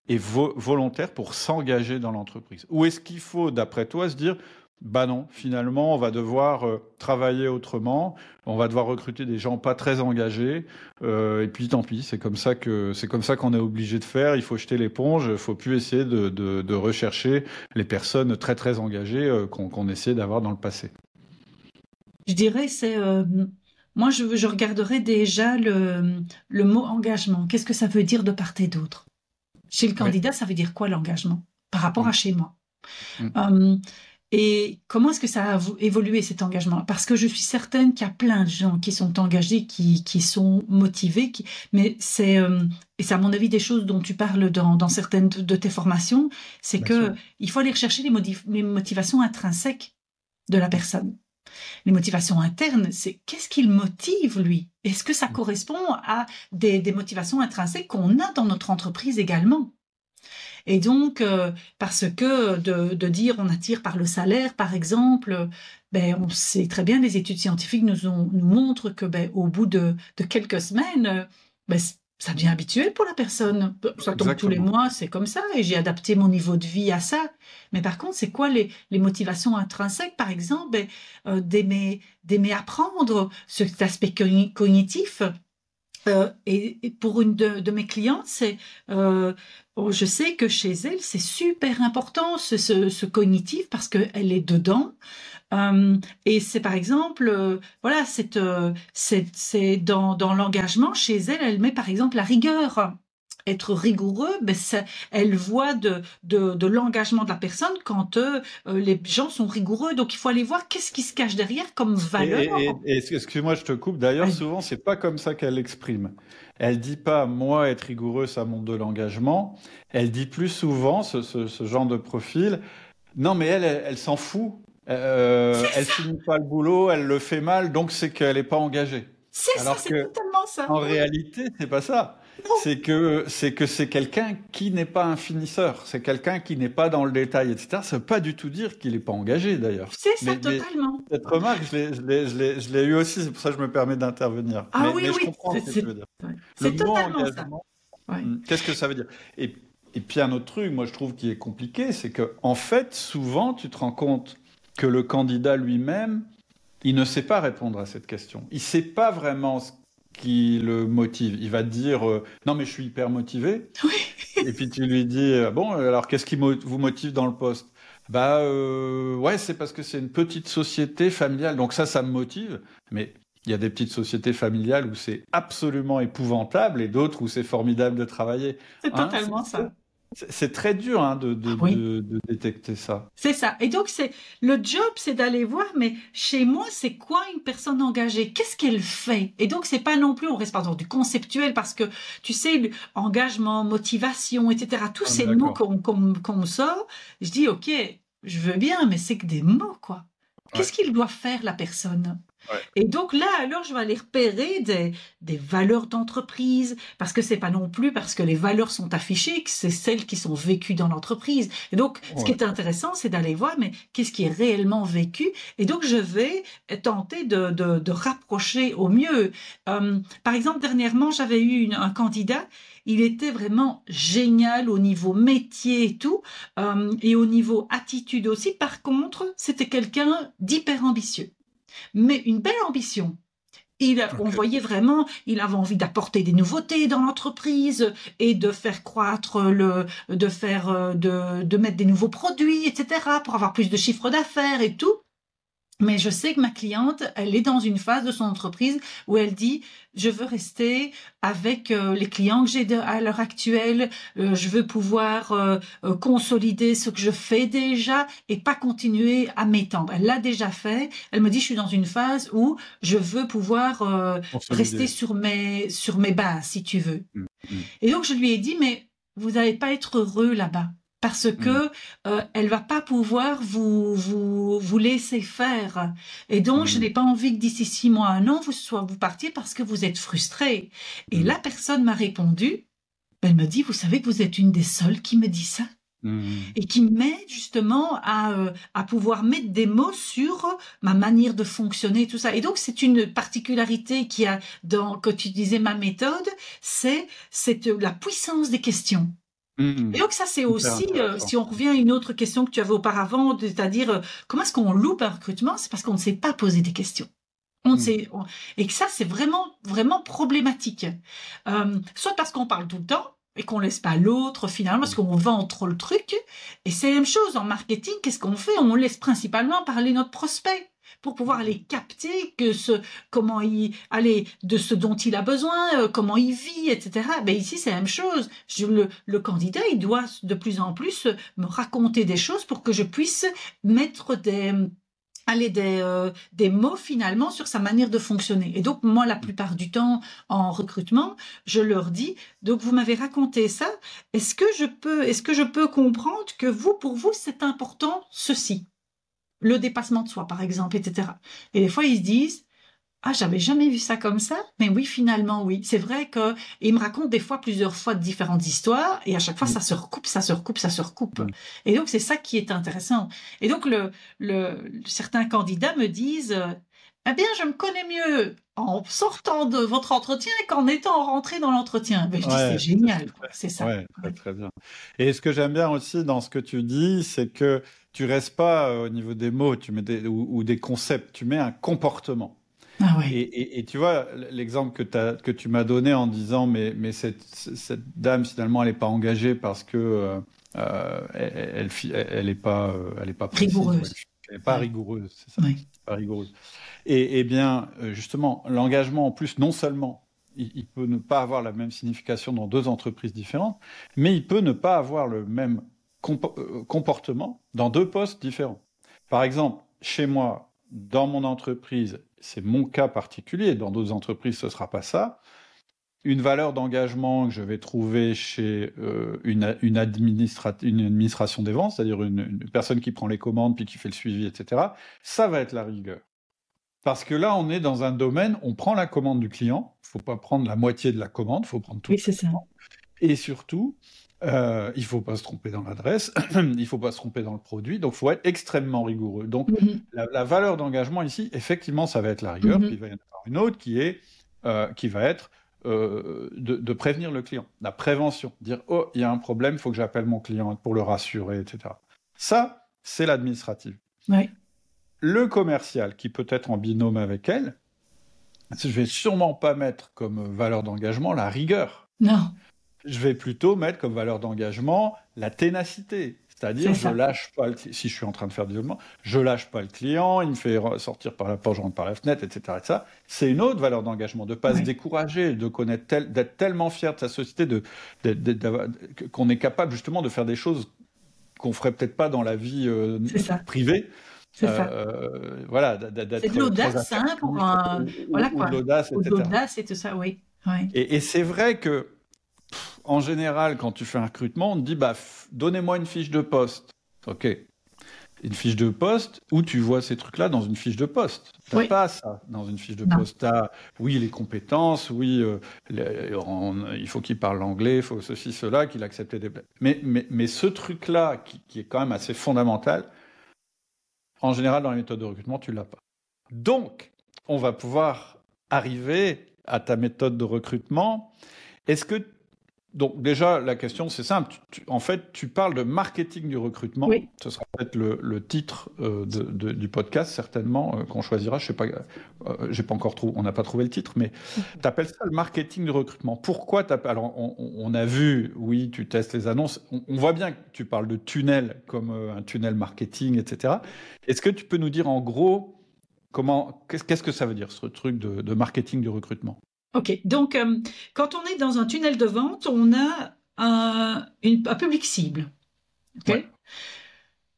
et volontaire pour s'engager dans l'entreprise Ou est-ce qu'il faut, d'après toi, se dire, bah non, finalement, on va devoir euh, travailler autrement, on va devoir recruter des gens pas très engagés, euh, et puis tant pis, c'est comme ça que c'est comme ça qu'on est obligé de faire. Il faut jeter l'éponge, il faut plus essayer de, rechercher les personnes très très engagées euh, qu'on essayait d'avoir dans le passé. Je dirais c'est moi je, regarderais déjà le mot engagement. Qu'est-ce que ça veut dire de part et d'autre? Chez le candidat, ça veut dire quoi l'engagement par rapport à chez moi? Mm. Et comment est-ce que ça a évolué cet engagement? Parce que je suis certaine qu'il y a plein de gens qui sont engagés, qui, qui sont motivés, qui... mais c'est, euh, et c'est à mon avis des choses dont tu parles dans, dans certaines de tes formations, c'est que il faut aller rechercher les, les motivations intrinsèques de la personne. Les motivations internes, c'est qu'est-ce qui le motive lui? Est-ce que ça mmh. correspond à des, des motivations intrinsèques qu'on a dans notre entreprise également? Et donc, euh, parce que de, dire on attire par le salaire, par exemple, ben, on sait très bien, les études scientifiques nous, nous montrent que ben, au bout de, quelques semaines, ben, ça devient habituel pour la personne. Ça tombe tous les mois, c'est comme ça, et j'ai adapté mon niveau de vie à ça. Mais par contre, c'est quoi les, motivations intrinsèques, par exemple, ben, euh, d'aimer, apprendre cet aspect cognitif euh, et, pour une de, mes clientes, c'est, euh, oh, je sais que chez elle, c'est super important ce, cognitif parce qu'elle est dedans. Euh, et c'est par exemple, voilà, c'est, c'est, dans, dans l'engagement chez elle, elle met par exemple la rigueur être rigoureux, ben elle voit de, de, l'engagement de la personne quand euh, euh, les gens sont rigoureux. Donc il faut aller voir qu'est-ce qui se cache derrière comme valeur. Et, excuse-moi, je te coupe. D'ailleurs, souvent, c'est pas comme ça qu'elle l'exprime. Elle dit pas moi être rigoureux, ça montre de l'engagement. Elle dit plus souvent ce, ce, genre de profil. Non, mais elle, elle, s'en fout. Euh, elle finit pas le boulot, elle le fait mal, donc c'est qu'elle n'est pas engagée. C'est ça, c'est totalement ça. En réalité, c'est pas ça c'est que c'est que c'est quelqu'un qui n'est pas un finisseur, c'est quelqu'un qui n'est pas dans le détail, etc. Ça veut pas du tout dire qu'il n'est pas engagé d'ailleurs. C'est ça, totalement. cette remarque, je l'ai eu aussi, c'est pour ça que je me permets d'intervenir. Ah mais, oui, mais oui, je comprends ce que tu veux dire. C'est totalement ça. Hmm, qu'est-ce que ça veut dire? Et, et puis un autre truc, moi je trouve qui est compliqué, c'est que en fait, souvent, tu te rends compte que le candidat lui-même, il ne sait pas répondre à cette question. Il ne sait pas vraiment ce qui le motive. Il va dire euh, non mais je suis hyper motivé. Et puis tu lui dis euh, bon alors qu'est-ce qui vous motive dans le poste? Bah euh, ouais c'est parce que c'est une petite société familiale donc ça ça me motive. Mais il y a des petites sociétés familiales où c'est absolument épouvantable et d'autres où c'est formidable de travailler. C'est hein, totalement ça. C'est très dur hein, de, de, détecter ça. C'est ça. Et donc, c'est le job, c'est d'aller voir, mais chez moi, c'est quoi une personne engagée? Qu'est-ce qu'elle fait? Et donc, c'est pas non plus, on reste pas dans du conceptuel, parce que, tu sais, engagement, motivation, etc., tous ah, ces mots qu'on sort, je dis, OK, je veux bien, mais c'est que des mots, quoi. Qu'est-ce qu'il doit faire, la personne? Et donc là, alors, je vais aller repérer des, des valeurs d'entreprise, parce que c'est pas non plus parce que les valeurs sont affichées que c'est celles qui sont vécues dans l'entreprise. Et donc, ce qui est intéressant, c'est d'aller voir, mais qu'est-ce qui est réellement vécu? Et donc, je vais tenter de, de, de rapprocher au mieux. Euh, par exemple, dernièrement, j'avais eu un candidat il était vraiment génial au niveau métier et tout, euh, et au niveau attitude aussi. Par contre, c'était quelqu'un d'hyper ambitieux mais une belle ambition. Il, On voyait vraiment, il avait envie d'apporter des nouveautés dans l'entreprise et de faire croître le, de faire, euh, de, de mettre des nouveaux produits, etc., pour avoir plus de chiffre d'affaires et tout. Mais je sais que ma cliente, elle est dans une phase de son entreprise où elle dit je veux rester avec euh, les clients que j'ai à l'heure actuelle, euh, je veux pouvoir euh, consolider ce que je fais déjà et pas continuer à m'étendre. Elle l'a déjà fait. Elle me dit je suis dans une phase où je veux pouvoir rester sur mes sur mes bases si tu veux. Mmh, mmh. Et donc je lui ai dit mais vous n'allez pas être heureux là-bas parce mmh. que euh, elle va pas pouvoir vous vous vous laisser faire et donc je mmh. n'ai pas envie que d'ici six mois un an vous soit vous partiez parce que vous êtes frustré et mmh. la personne m'a répondu elle me dit vous savez que vous êtes une des seules qui me dit ça et qui m'aide justement à, euh, à pouvoir mettre des mots sur ma manière de fonctionner tout ça et donc c'est une particularité qui a dans que tu disais ma méthode c'est c'est la puissance des questions Mmh. Et donc ça, c'est aussi, euh, si on revient à une autre question que tu avais auparavant, c'est-à-dire euh, comment est-ce qu'on loupe un recrutement, c'est parce qu'on ne sait pas poser des questions. On mmh. sait, et que ça, c'est vraiment, vraiment problématique. Euh, soit parce qu'on parle tout le temps et qu'on laisse pas l'autre finalement, parce qu'on vend trop le truc. Et c'est la même chose en marketing. Qu'est-ce qu'on fait? On laisse principalement parler notre prospect. Pour pouvoir aller capter que ce, comment il, aller de ce dont il a besoin, euh, comment il vit, etc. Ben ici, c'est la même chose. Je, le, le candidat, il doit de plus en plus me raconter des choses pour que je puisse mettre des, aller des, euh, des mots finalement sur sa manière de fonctionner. Et donc moi, la plupart du temps en recrutement, je leur dis donc vous m'avez raconté ça. Est-ce que je peux est-ce que je peux comprendre que vous pour vous c'est important ceci, le dépassement de soi par exemple, etc. Et des fois ils se disent ah, j'avais jamais vu ça comme ça, mais oui, finalement, oui. C'est vrai que il me raconte des fois plusieurs fois différentes histoires, et à chaque fois, ça se recoupe, ça se recoupe, ça se recoupe. Et donc, c'est ça qui est intéressant. Et donc, le, le, certains candidats me disent, eh bien, je me connais mieux en sortant de votre entretien qu'en étant rentré dans l'entretien. Dis, c'est génial, c'est ça. Ouais, très bien. Et ce que j'aime bien aussi dans ce que tu dis, c'est que tu restes pas au niveau des mots, tu mets des, ou des concepts, tu mets un comportement. Ah et, tu vois, l'exemple que, que tu m'as donné en disant, mais, mais cette, cette dame, finalement, elle n'est pas engagée parce que euh, euh elle, elle, n'est pas, euh, elle est pas rigoureuse. Elle n'est pas rigoureuse, c'est ça. Pas rigoureuse. Et, bien, euh, justement, l'engagement, en plus, non seulement il, peut ne pas avoir la même signification dans deux entreprises différentes, mais il peut ne pas avoir le même comportement dans deux postes différents. Par exemple, chez moi, dans mon entreprise, c'est mon cas particulier. Dans d'autres entreprises, ce ne sera pas ça. Une valeur d'engagement que je vais trouver chez euh, une, une, administration des ventes, c'est-à-dire une, personne qui prend les commandes puis qui fait le suivi, etc., ça va être la rigueur. Parce que là, on est dans un domaine, on prend la commande du client, il ne faut pas prendre la moitié de la commande, il faut prendre tout. Oui, c'est ça. Et surtout, euh, il ne faut pas se tromper dans l'adresse, <clears throat> il ne faut pas se tromper dans le produit, donc il faut être extrêmement rigoureux. Donc mm-hmm. la, valeur d'engagement ici, effectivement, ça va être la rigueur, mm-hmm. puis il va y en avoir une autre qui, est, euh, qui va être euh, de, prévenir le client, la prévention, dire oh, il y a un problème, il faut que j'appelle mon client pour le rassurer, etc. Ça, c'est l'administratif. Le commercial, qui peut être en binôme avec elle, je vais sûrement pas mettre comme valeur d'engagement la rigueur. Non je vais plutôt mettre comme valeur d'engagement la ténacité. C'est-à-dire, je lâche pas, le, si je suis en train de faire du développement, je lâche pas le client, il me fait sortir par la porte, je rentre par la fenêtre, etc. C'est une autre valeur d'engagement, de pas se décourager, de connaître, d'être tellement fier de sa société, de, qu'on est capable justement de faire des choses qu'on ferait peut-être pas dans la vie euh, privée. C'est ça. Euh, voilà, c'est de l'audace, hein, pour un... voilà quoi. L'audace, etc. L'audace et tout ça, oui. Et, et c'est vrai que en général, quand tu fais un recrutement, on te dit bah, donnez-moi une fiche de poste. OK. Une fiche de poste où tu vois ces trucs-là dans une fiche de poste. Tu n'as pas ça dans une fiche de poste. As, oui, les compétences, oui, euh, il faut qu'il parle anglais, il faut ceci, cela, qu'il accepte des. Mais, mais, mais ce truc-là, qui, qui, est quand même assez fondamental, en général, dans les méthodes de recrutement, tu l'as pas. Donc, on va pouvoir arriver à ta méthode de recrutement. Est-ce que donc déjà, la question, c'est simple. en fait, tu parles de marketing du recrutement. Oui. Ce sera peut-être le, titre euh, du podcast, certainement, euh, qu'on choisira. Je sais pas, euh, j'ai pas encore trouvé, on n'a pas trouvé le titre, mais <laughs> tu appelles ça le marketing du recrutement. Pourquoi Alors, on, a vu, oui, tu testes les annonces. On, voit bien que tu parles de tunnel comme un tunnel marketing, etc. Est-ce que tu peux nous dire en gros comment, qu'est-ce que ça veut dire, ce truc de marketing du recrutement? Ok, donc euh, quand on est dans un tunnel de vente, on a un, public cible.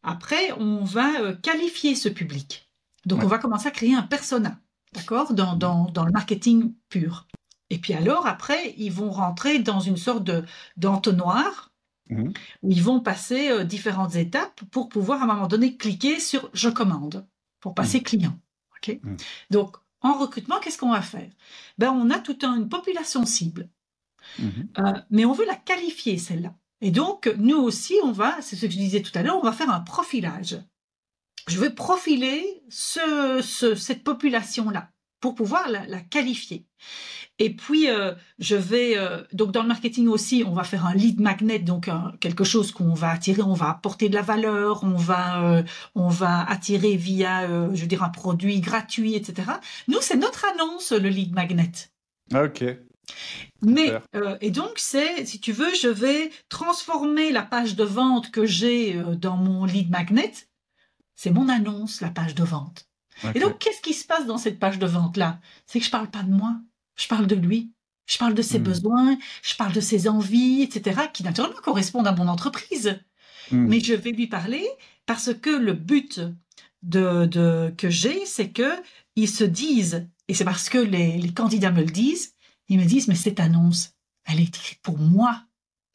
Après, on va euh, qualifier ce public. Donc on va commencer à créer un persona, d'accord, dans, le marketing pur. Et puis alors, après, ils vont rentrer dans une sorte de, d'entonnoir mmh. où ils vont passer euh, différentes étapes pour pouvoir à un moment donné cliquer sur je commande pour passer mmh. client. Ok. Mmh. Donc en recrutement, qu'est-ce qu'on va faire? Ben, On a toute une population cible, mhm. euh, mais on veut la qualifier, celle-là. Et donc, nous aussi, on va, c'est ce que je disais tout à l'heure, on va faire un profilage. Je veux profiler cette population-là pour pouvoir la qualifier. Et puis, euh, je vais, euh, donc dans le marketing aussi, on va faire un lead magnet, donc euh, quelque chose qu'on va attirer, on va apporter de la valeur, on va, on va attirer via, je veux dire, un produit gratuit, etc. Nous, c'est notre annonce, le lead magnet. Ok. Mais, et donc, c'est, si tu veux, je vais transformer la page de vente que j'ai dans mon lead magnet. C'est mon annonce, la page de vente. Et donc, qu'est-ce qui se passe dans cette page de vente-là? C'est que je parle pas de moi, je parle de lui. Je parle de ses hmm. besoins, je parle de ses envies, etc., qui naturellement correspondent à mon entreprise. Hmm. Mais je vais lui parler parce que le but de, que j'ai, c'est que ils se disent, et c'est parce que les, candidats me le disent, ils me disent, mais cette annonce, elle est écrite pour moi.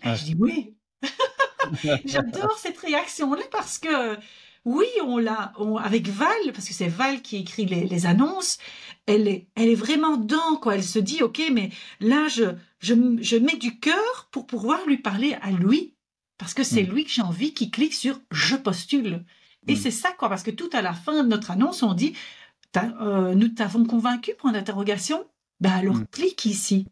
je dis oui. <laughs> J'adore cette réaction-là parce que oui, on l'a avec Val, parce que c'est Val qui écrit les, annonces. Elle est, elle est vraiment dedans, quoi. Elle se dit, ok, mais là, je, je, mets du cœur pour pouvoir lui parler à lui, parce que c'est mm. lui que j'ai envie qui clique sur je postule. Et mm. c'est ça, quoi, parce que tout à la fin de notre annonce, on dit, euh, nous t'avons convaincu, point d'interrogation. Ben alors, mm. clique ici.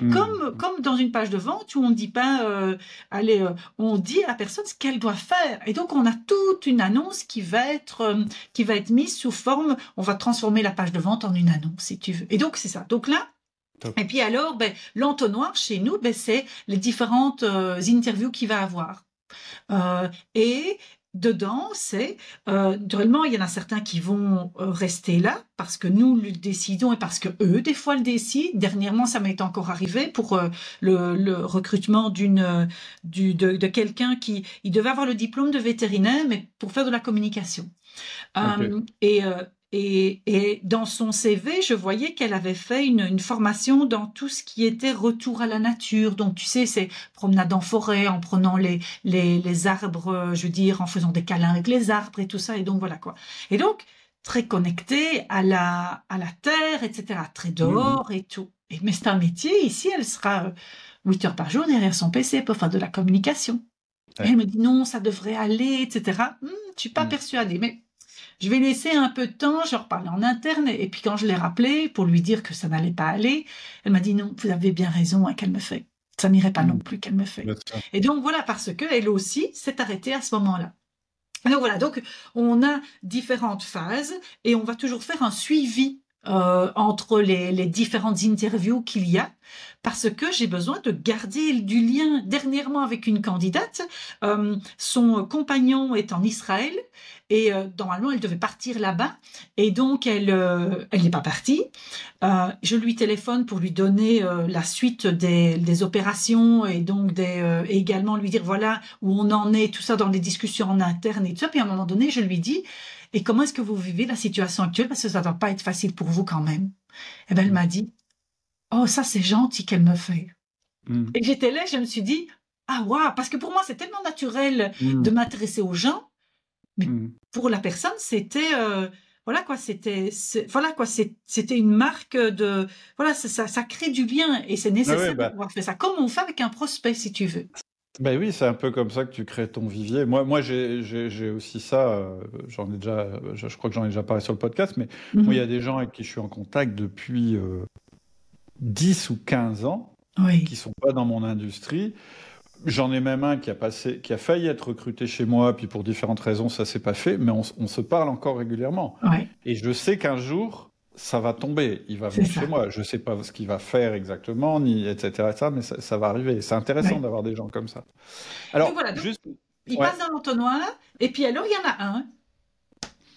Hmm. Comme, comme dans une page de vente où on dit pas, euh, allez, euh, on dit à la personne ce qu'elle doit faire. Et donc, on a toute une annonce qui va être, euh, qui va être mise sous forme, on va transformer la page de vente en une annonce, si tu veux. Et donc, c'est ça. Donc là, et puis alors, ben, l'entonnoir chez nous, ben, c'est les différentes interviews qu'il va avoir. et dedans, c'est euh, naturellement il y en a certains qui vont euh, rester là parce que nous le décidons et parce que eux des fois le décident. Dernièrement, ça m'est encore arrivé pour euh, le, recrutement d'une du, de, de quelqu'un qui il devait avoir le diplôme de vétérinaire mais pour faire de la communication. et et, dans son CV, je voyais qu'elle avait fait une, formation dans tout ce qui était retour à la nature. Donc, tu sais, c'est promenade en forêt, en prenant les, les, arbres, je veux dire, en faisant des câlins avec les arbres et tout ça. Et donc, voilà quoi. Et donc, très connectée à la, à la terre, etc. Très dehors et tout. Et, mais c'est un métier. Ici, elle sera 8 heures par jour derrière son PC pour faire de la communication. elle me dit non, ça devrait aller, etc. Je hum, je suis pas persuadée, mais je vais laisser un peu de temps, je reparlais en interne, et puis quand je l'ai rappelé pour lui dire que ça n'allait pas aller, elle m'a dit non, vous avez bien raison, hein, qu'elle me fait. Ça n'irait pas non mm. plus qu'elle me fait. Et donc voilà, parce que elle aussi s'est arrêtée à ce moment-là. Donc voilà, donc on a différentes phases et on va toujours faire un suivi euh, entre les, les, différentes interviews qu'il y a parce que j'ai besoin de garder du lien. Dernièrement avec une candidate, euh, son compagnon est en Israël et euh, normalement elle devait partir là-bas et donc elle euh, elle n'est pas partie. Euh, je lui téléphone pour lui donner la suite des, des, opérations et donc des et également lui dire voilà où on en est tout ça dans les discussions en interne et tout ça. Puis à un moment donné je lui dis et comment est-ce que vous vivez la situation actuelle? Parce que ça ne doit pas être facile pour vous quand même. Et ben elle m'a dit oh ça c'est gentil qu'elle me fait. Mm. Et j'étais là je me suis dit ah waouh parce que pour moi c'est tellement naturel mm. de m'intéresser aux gens mais pour la personne, c'était euh, voilà quoi, c'était voilà quoi, c'était une marque de voilà, ça, ça, crée du lien et c'est ah nécessaire de bah pouvoir faire ça comme on fait avec un prospect si tu veux. Ben oui, c'est un peu comme ça que tu crées ton vivier. Moi, moi j'ai aussi ça. Euh, j'en ai déjà, je, crois que j'en ai déjà parlé sur le podcast, mais moi, il y a des gens avec qui je suis en contact depuis 10 euh, ou 15 ans oui. qui sont pas dans mon industrie. J'en ai même un qui a, passé, qui a failli être recruté chez moi, puis pour différentes raisons, ça s'est pas fait, mais on, se parle encore régulièrement. Et je sais qu'un jour, ça va tomber. Il va venir chez moi. Je sais pas ce qu'il va faire exactement, ni etc., etc. mais ça, va arriver. C'est intéressant d'avoir des gens comme ça. Alors, voilà, juste... il passe dans l'entonnoir, et puis alors il y en a un.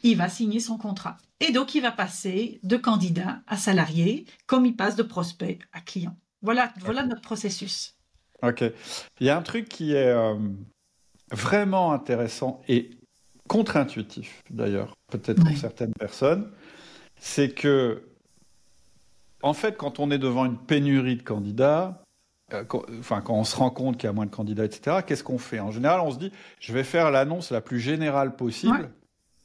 Il va signer son contrat. Et donc, il va passer de candidat à salarié, comme il passe de prospect à client. Voilà, voilà notre processus. Ok. Il y a un truc qui est euh, vraiment intéressant et contre-intuitif, d'ailleurs, peut-être pour certaines personnes, c'est que, en fait, quand on est devant une pénurie de candidats, euh, quand, enfin, quand on se rend compte qu'il y a moins de candidats, etc., qu'est-ce qu'on fait? En général, on se dit, je vais faire l'annonce la plus générale possible,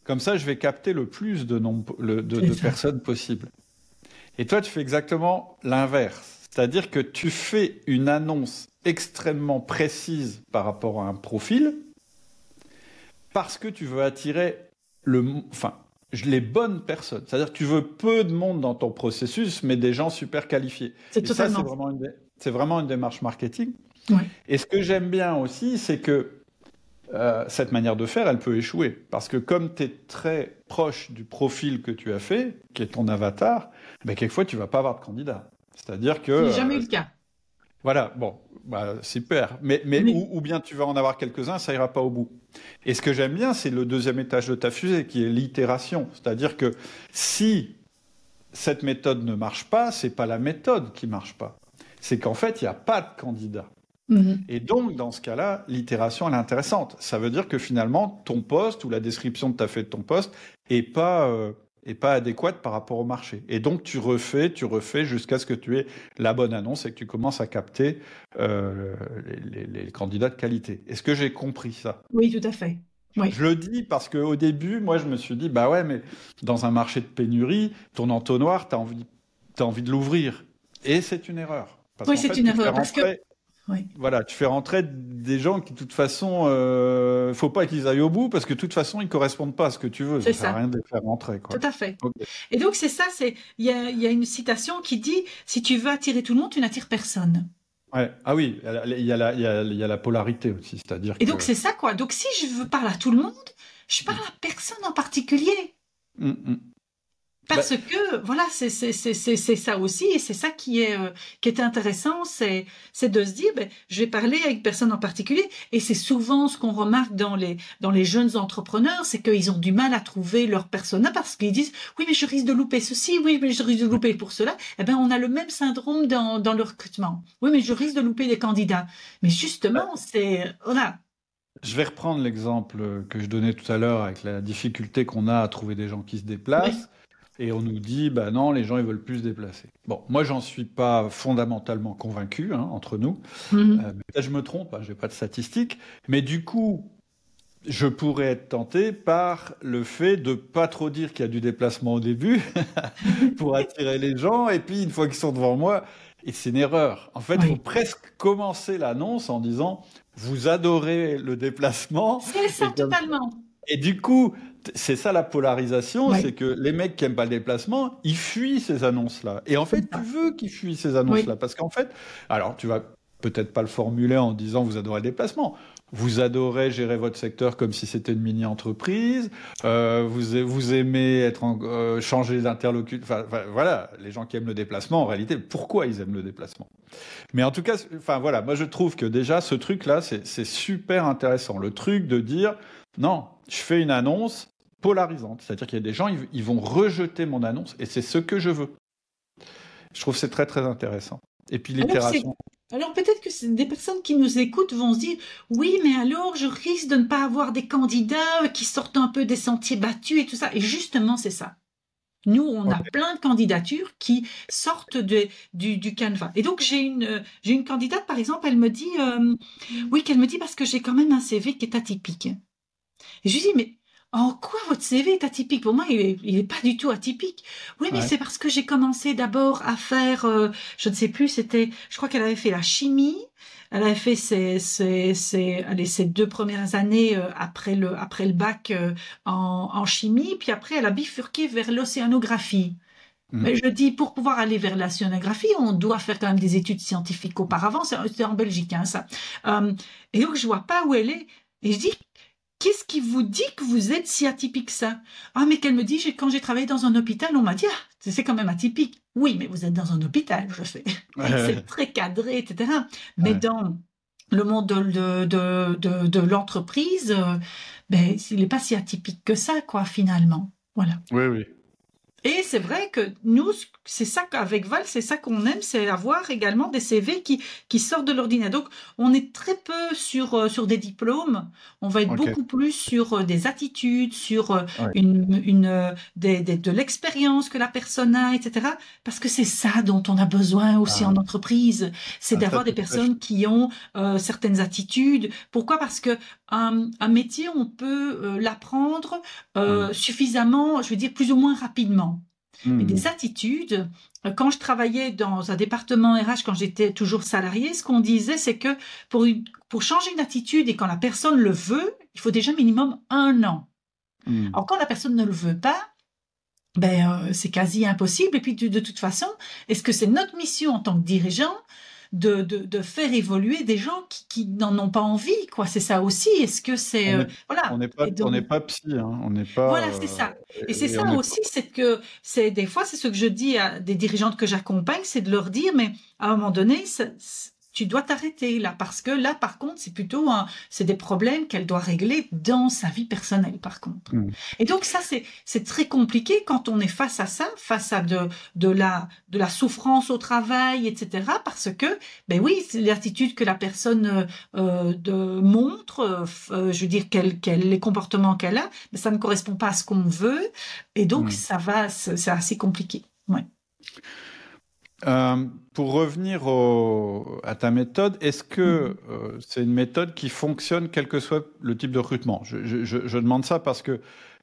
comme ça, je vais capter le plus de, nombre, de personnes possible. Et toi, tu fais exactement l'inverse. C'est-à-dire que tu fais une annonce extrêmement précise par rapport à un profil parce que tu veux attirer le, enfin, les bonnes personnes. C'est-à-dire que tu veux peu de monde dans ton processus, mais des gens super qualifiés. C'est totalement. C'est vraiment, une, vraiment une démarche marketing. Et ce que j'aime bien aussi, c'est que euh, cette manière de faire, elle peut échouer. Parce que comme tu es très proche du profil que tu as fait, qui est ton avatar, ben, quelquefois, tu vas pas avoir de candidat. C'est-à-dire que... jamais eu le cas. Voilà, bon, bah, super. Mais, mais ou, bien tu vas en avoir quelques-uns, ça ira pas au bout. Et ce que j'aime bien, c'est le deuxième étage de ta fusée, qui est l'itération. C'est-à-dire que si cette méthode ne marche pas, c'est pas la méthode qui marche pas. C'est qu'en fait, il n'y a pas de candidat. Mhm. Et donc, dans ce cas-là, l'itération, elle est intéressante. Ça veut dire que finalement, ton poste ou la description que tu as fait de ton poste est pas, euh, pas adéquate par rapport au marché. Et donc, tu refais, tu refais jusqu'à ce que tu aies la bonne annonce et que tu commences à capter euh, les, candidats de qualité. Est-ce que j'ai compris ça? Oui, tout à fait. Je le dis parce qu'au début, moi, je me suis dit, bah ouais, mais dans un marché de pénurie, ton entonnoir, tu as envie, as envie de l'ouvrir. Et c'est une erreur. oui, c'est une erreur. Parce que voilà, tu fais rentrer des gens qui, de toute façon, euh, faut pas qu'ils aillent au bout parce que de toute façon, ils correspondent pas à ce que tu veux. Ça sert à rien de les faire rentrer. Tout à fait. Et donc, c'est ça, c'est il y a, y a, une citation qui dit si tu veux attirer tout le monde, tu n'attires personne. Ouais. Ah oui, il y, a la, il, y a, il y a la polarité aussi, c'est-à-dire. Et donc, c'est ça, quoi. Donc, si je veux parler à tout le monde, je parle à personne en particulier. Hum, hum. Parce bah que voilà, c'est ça aussi, et c'est ça qui est euh, qui est intéressant, c'est c'est de se dire, ben, je vais parler avec personne en particulier, et c'est souvent ce qu'on remarque dans les dans les jeunes entrepreneurs, c'est qu'ils ont du mal à trouver leur persona parce qu'ils disent, oui mais je risque de louper ceci, oui mais je risque de louper pour cela. Eh ben on a le même syndrome dans dans le recrutement. Oui mais je risque de louper des candidats. Mais justement, bah c'est voilà. Je vais reprendre l'exemple que je donnais tout à l'heure avec la difficulté qu'on a à trouver des gens qui se déplacent et on nous dit, bah non, les gens ils veulent plus se déplacer. Bon, moi j'en suis pas fondamentalement convaincu hein, entre nous. Mhm. Euh, je me trompe, hein, je n'ai pas de statistiques, mais du coup, je pourrais être tenté par le fait de pas trop dire qu'il y a du déplacement au début <laughs> pour attirer les gens, et puis une fois qu'ils sont devant moi, et c'est une erreur. En fait, il faut presque commencer l'annonce en disant vous adorez le déplacement. C'est ça, totalement. Et du coup, c'est ça la polarisation, c'est que les mecs qui aiment pas le déplacement, ils fuient ces annonces-là. Et en fait, tu veux qu'ils fuient ces annonces-là, parce qu'en fait, alors tu vas peut-être pas le formuler en disant vous adorez le déplacement. Vous adorez gérer votre secteur comme si c'était une mini-entreprise. Euh, vous, vous aimez être en, euh, changer d'interlocuteur. Enfin, voilà, les gens qui aiment le déplacement, en réalité, pourquoi ils aiment le déplacement? Mais en tout cas, enfin voilà, moi je trouve que déjà ce truc-là, c'est super intéressant. Le truc de dire non, je fais une annonce polarisante. C'est-à-dire qu'il y a des gens, ils, vont rejeter mon annonce et c'est ce que je veux. Je trouve c'est très très intéressant. Et puis l'itération. Alors, peut-être que des personnes qui nous écoutent vont se dire oui, mais alors je risque de ne pas avoir des candidats qui sortent un peu des sentiers battus et tout ça. Et justement, c'est ça. Nous, on a plein de candidatures qui sortent de, du, du canevas. Et donc, j'ai une, j'ai une candidate, par exemple, elle me dit, euh, oui, qu'elle me dit parce que j'ai quand même un CV qui est atypique. Et je lui dis, mais en quoi votre CV est atypique? Pour moi, il n'est pas du tout atypique. Oui, mais c'est parce que j'ai commencé d'abord à faire, euh, je ne sais plus, c'était, je crois qu'elle avait fait la chimie. Elle avait fait ses, ses, ses, allez, ses deux premières années euh, après le, après le bac euh, en, en, chimie, puis après elle a bifurqué vers l'océanographie. Mmh. Mais je dis, pour pouvoir aller vers l'océanographie, on doit faire quand même des études scientifiques auparavant. C'est en Belgique, hein, ça. et donc, je vois pas où elle est. Et je dis, Qu'est-ce qui vous dit que vous êtes si atypique ça? Ah, mais qu'elle me dit, quand j'ai travaillé dans un hôpital, on m'a dit, ah, c'est quand même atypique. Oui, mais vous êtes dans un hôpital, je fais. c'est très cadré, etc. Mais dans le monde de, de, de, de l'entreprise, euh, ben, il n'est pas si atypique que ça, quoi, finalement. Voilà. Oui, oui. Et c'est vrai que nous, c'est ça qu'avec Val, c'est ça qu'on aime, c'est avoir également des CV qui, qui sortent de l'ordinateur. Donc, on est très peu sur, euh, sur des diplômes. On va être beaucoup plus sur euh, des attitudes, sur euh, une, une, des, de l'expérience que la personne a, etc. Parce que c'est ça dont on a besoin aussi ah. en entreprise. C'est ah, d'avoir des personnes qui ont certaines attitudes. Pourquoi? Parce que un, un métier, on peut l'apprendre suffisamment, je veux dire, plus ou moins rapidement. Mais des hmm. attitudes, euh, quand je travaillais dans un département RH, quand j'étais toujours salarié, ce qu'on disait, c'est que pour, pour changer une attitude et quand la personne le veut, il faut déjà minimum un an. Hmm. Alors quand la personne ne le veut pas, ben, euh, c'est quasi impossible. Et puis de, de toute façon, est-ce que c'est notre mission en tant que dirigeant de, de, de, faire évoluer des gens qui, qui n'en ont pas envie, quoi. C'est ça aussi. Est-ce que c'est euh, voilà On n'est pas, on n'est pas psy, hein. on n'est pas. Voilà, c'est ça. Euh, et c'est ça aussi, c'est que c'est des fois, c'est ce que je dis à des dirigeantes que j'accompagne, c'est de leur dire, mais à un moment donné, tu dois t'arrêter là parce que là par contre c'est plutôt un, c'est des problèmes qu'elle doit régler dans sa vie personnelle par contre. Mm. Et donc ça c'est c'est très compliqué quand on est face à ça, face à de de la de la souffrance au travail etc. Parce que ben oui l'attitude que la personne euh, de montre, euh, je veux dire quel, quel les comportements qu'elle a, mais ça ne correspond pas à ce qu'on veut et donc mm. ça va c'est assez compliqué. Ouais. Euh, pour revenir à ta méthode, est-ce que mm-hmm. euh, c'est une méthode qui fonctionne quel que soit le type de recrutement? Je, demande ça parce que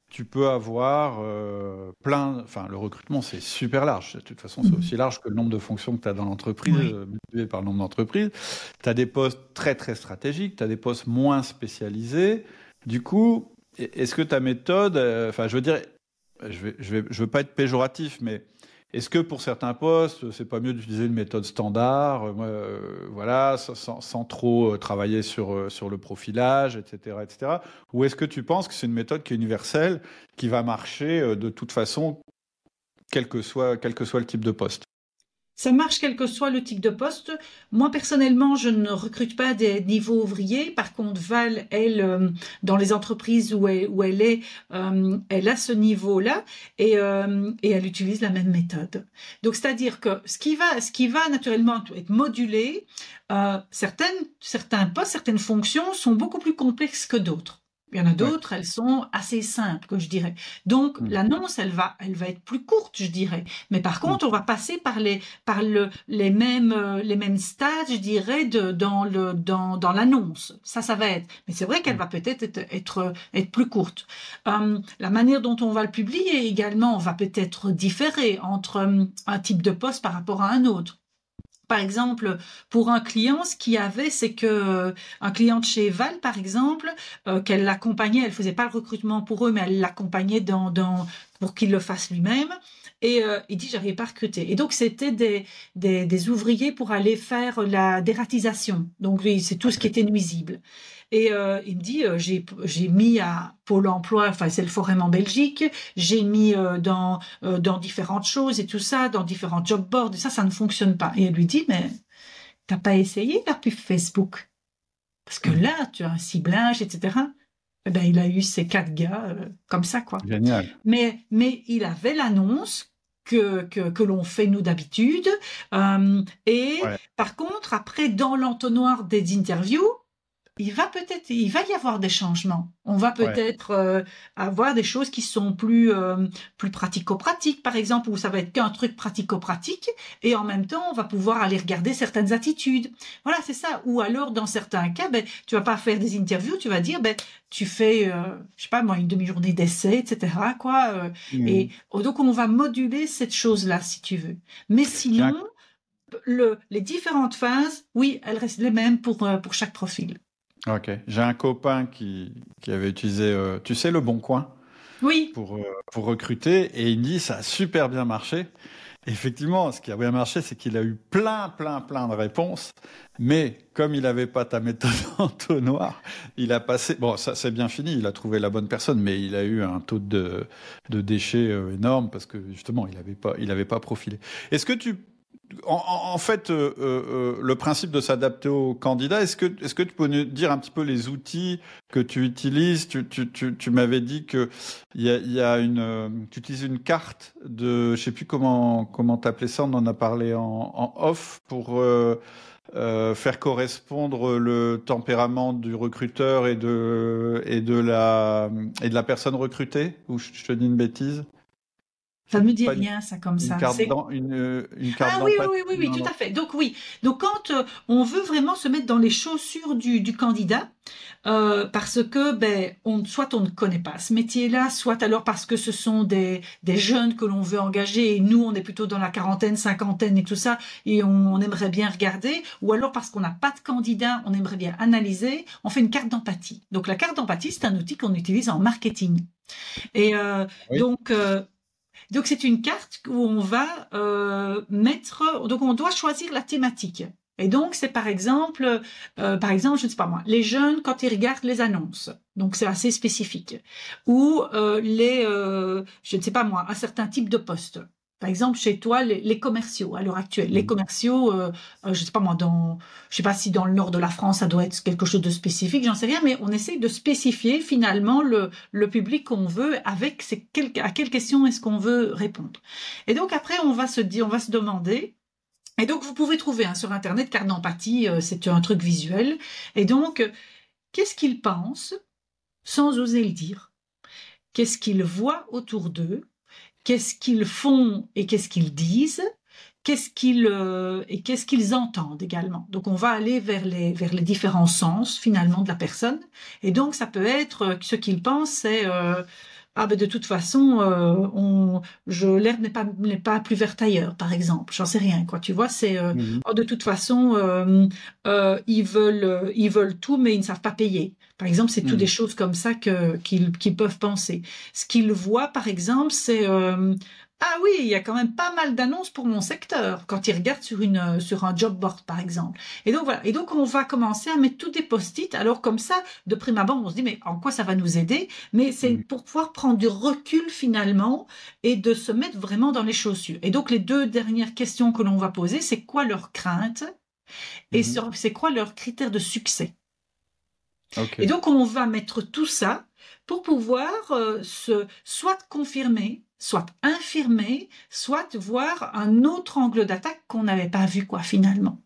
tu peux avoir euh, plein. Enfin, le recrutement, c'est super large. De toute façon, c'est mm-hmm. aussi large que le nombre de fonctions que tu as dans l'entreprise, multiplié par le nombre d'entreprises. Tu as des postes très, très stratégiques, tu as des postes moins spécialisés. Du coup, est-ce que ta méthode. Enfin, je veux dire, je ne je vais, je veux pas être péjoratif, mais est-ce que pour certains postes, c'est pas mieux d'utiliser une méthode standard, euh, euh, voilà, sans, trop euh, travailler sur, le profilage, etc., etc. Ou est-ce que tu penses que c'est une méthode qui est universelle, qui va marcher de toute façon, quel que soit, quel que soit le type de poste? Ça marche quel que soit le type de poste. Moi, personnellement, je ne recrute pas des niveaux ouvriers. Par contre, Val, elle, euh, dans les entreprises où elle, est, euh, elle a ce niveau-là et, euh, et, elle utilise la même méthode. Donc, c'est-à-dire que ce qui va, ce qui va naturellement être modulé, certaines, certains postes, certaines fonctions sont beaucoup plus complexes que d'autres. Il y en a d'autres, elles sont assez simples, que je dirais. Donc mm. l'annonce, elle va, elle va être plus courte, je dirais. Mais par contre, on va passer par les, par le, les mêmes, euh, les mêmes stades, je dirais, de, dans le, dans, dans l'annonce. Ça, ça va être. Mais c'est vrai qu'elle mm. va peut-être être, être, être, plus courte. Euh, la manière dont on va le publier également va peut-être différer entre euh, un type de poste par rapport à un autre. Par exemple, pour un client, ce qu'il y avait, c'est que euh, un client de chez Val, par exemple, euh, qu'elle l'accompagnait, elle faisait pas le recrutement pour eux, mais elle l'accompagnait dans, dans, pour qu'il le fasse lui-même. Et euh, il dit, j'arrivais pas à recruter. Et donc, c'était des, des, des, ouvriers pour aller faire la dératisation. Donc, c'est tout ce qui était nuisible. Et euh, il me dit, euh, j'ai, mis à Pôle emploi, enfin c'est le Forum en Belgique, j'ai mis euh, dans, dans différentes choses et tout ça, dans différents job boards, et ça, ça ne fonctionne pas. Et elle lui dit, mais t'as pas essayé la pub Facebook? Parce que là, tu as un ciblage, etc. Eh ben, il a eu ces quatre gars comme ça, quoi. Génial. Mais, mais il avait l'annonce que, que, que l'on fait nous d'habitude. et par contre, après, dans l'entonnoir des interviews, il va peut-être, il va y avoir des changements. On va peut-être euh, avoir des choses qui sont plus euh, plus pratico-pratiques, par exemple, où ça va être qu'un truc pratico-pratique, et en même temps, on va pouvoir aller regarder certaines attitudes. Voilà, c'est ça. Ou alors, dans certains cas, ben, tu vas pas faire des interviews, tu vas dire, ben, tu fais, euh, je sais pas moi, une demi-journée d'essai, etc. Quoi. Mmh. Et oh, donc, on va moduler cette chose-là, si tu veux. Mais sinon, le, les différentes phases, oui, elles restent les mêmes pour pour chaque profil. Ok. J'ai un copain qui, qui avait utilisé, euh, tu sais, le Bon Coin oui. pour, euh, pour recruter et il dit ça a super bien marché. Effectivement, ce qui a bien marché, c'est qu'il a eu plein, plein, plein de réponses. Mais comme il n'avait pas ta méthode <laughs> en noir, il a passé. Bon, ça c'est bien fini. Il a trouvé la bonne personne, mais il a eu un taux de, de déchets euh, énorme parce que justement, il n'avait pas, il avait pas profilé. Est-ce que tu en, fait, euh, euh, euh, le principe de s'adapter aux candidats, est-ce que, est-ce que tu peux nous dire un petit peu les outils que tu utilises? Tu, tu, tu, tu m'avais dit que il y a, y a, une, tu utilises une carte de, je sais plus comment comment t'appelais ça, on en a parlé en, en off pour faire correspondre le tempérament du recruteur et de et de la et de la personne recrutée. Ou je te dis une bêtise? Ça me dit rien, ça, comme ça. Carte une, une, carte ah oui, oui, oui, oui, tout à fait. Donc oui, donc quand euh, on veut vraiment se mettre dans les chaussures du, du candidat, euh, parce que ben, on, soit on ne connaît pas ce métier-là, soit alors parce que ce sont des, des jeunes que l'on veut engager et nous, on est plutôt dans la quarantaine, cinquantaine et tout ça, et on, on aimerait bien regarder, ou alors parce qu'on n'a pas de candidat, on aimerait bien analyser, on fait une carte d'empathie. Donc la carte d'empathie, c'est un outil qu'on utilise en marketing. Et euh, donc... Euh, donc c'est une carte où on va euh, mettre, donc on doit choisir la thématique. Et donc c'est par exemple, euh, par exemple, je ne sais pas moi, les jeunes quand ils regardent les annonces. Donc c'est assez spécifique. Ou euh, les, je ne sais pas moi, un certain type de poste. Par exemple, chez toi, les, commerciaux à l'heure actuelle, les mmh. commerciaux, euh, euh, je sais pas moi, dans, je sais pas si dans le nord de la France, ça doit être quelque chose de spécifique, j'en sais rien, mais on essaye de spécifier finalement le, le public qu'on veut avec à quelle question est-ce qu'on veut répondre. Et donc après, on va se dire, on va se demander. Et donc vous pouvez trouver hein, sur internet carte d'empathie, euh, c'est un truc visuel. Et donc, qu'est-ce qu'ils pensent sans oser le dire? Qu'est-ce qu'ils voient autour d'eux? Qu'est-ce qu'ils font et qu'est-ce qu'ils disent, qu'est-ce qu'ils euh, et qu'est-ce qu'ils entendent également. Donc on va aller vers les vers les différents sens finalement de la personne. Et donc ça peut être euh, ce qu'ils pensent, c'est euh, ah ben de toute façon, on, je l'herbe n'est pas n'est pas plus verte ailleurs, par exemple. J'en sais rien, quoi. Tu vois, c'est mmh oh, de toute façon, ils veulent ils veulent tout, mais ils ne savent pas payer. Par exemple, c'est tout hmm. des choses comme ça que qu'ils peuvent penser. Ce qu'ils voient, par exemple, c'est euh, ah oui, il y a quand même pas mal d'annonces pour mon secteur quand ils regardent sur une sur un job board par exemple. Et donc voilà. Et donc on va commencer à mettre tous des post-it. Alors comme ça, de prime abord, on se dit mais en quoi ça va nous aider? Mais c'est pour pouvoir prendre du recul finalement et de se mettre vraiment dans les chaussures. Et donc les deux dernières questions que l'on va poser, c'est quoi leur crainte? Et hmm. c'est quoi leur critère de succès? Et donc, on va mettre tout ça pour pouvoir euh, se, soit confirmer, soit infirmer, soit voir un autre angle d'attaque qu'on n'avait pas vu, quoi, finalement.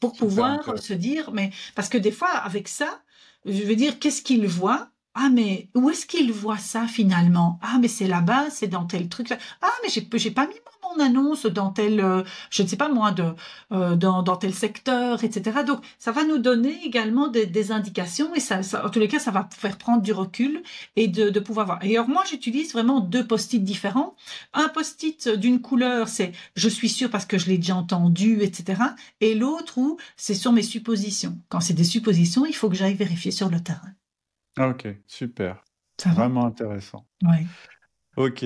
Pour pouvoir se dire, mais, parce que des fois, avec ça, je veux dire, qu'est-ce qu'il voit? Ah, mais où est-ce qu'il voit ça finalement? Ah, mais c'est là-bas, c'est dans tel truc. Ah, mais j'ai, pas mis mon annonce dans tel, euh, je ne sais pas moi, de, euh, dans, dans, tel secteur, etc. Donc, ça va nous donner également des, indications et ça, ça, en tous les cas, ça va faire prendre du recul et de, de pouvoir voir. Et alors, moi, j'utilise vraiment deux post-it différents. Un post-it d'une couleur, c'est je suis sûr parce que je l'ai déjà entendu, etc. Et l'autre où c'est sur mes suppositions. Quand c'est des suppositions, il faut que j'aille vérifier sur le terrain. Ok, super. Vraiment intéressant. Oui. Ok.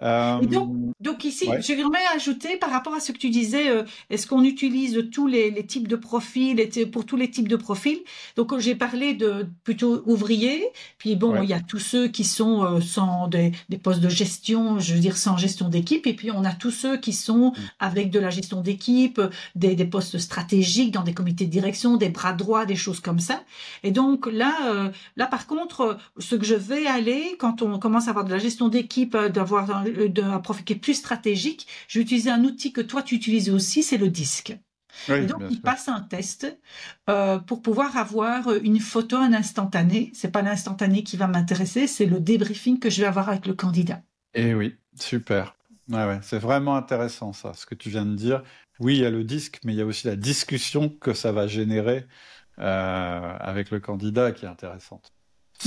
Donc, donc, ici, j'aimerais ajouter par rapport à ce que tu disais, euh, est-ce qu'on utilise tous les, les, types de profils et pour tous les types de profils? Donc j'ai parlé de plutôt ouvriers, puis bon, il y a tous ceux qui sont euh, sans des, des, postes de gestion, je veux dire sans gestion d'équipe, et puis on a tous ceux qui sont mmh. avec de la gestion d'équipe, des, des, postes stratégiques dans des comités de direction, des bras droits, des choses comme ça. Et donc là, euh, là par contre, ce que je vais aller quand on commence à avoir de la gestion d'équipe, d'avoir d'un profil qui est plus stratégique, je vais utiliser un outil que toi tu utilises aussi, c'est le disque. et donc, il passe un test euh, pour pouvoir avoir une photo en instantané. C'est pas l'instantané qui va m'intéresser, c'est le débriefing que je vais avoir avec le candidat. Et eh oui, super. Ouais, ouais, c'est vraiment intéressant ça, ce que tu viens de dire. Oui, il y a le disque, mais il y a aussi la discussion que ça va générer euh, avec le candidat qui est intéressante.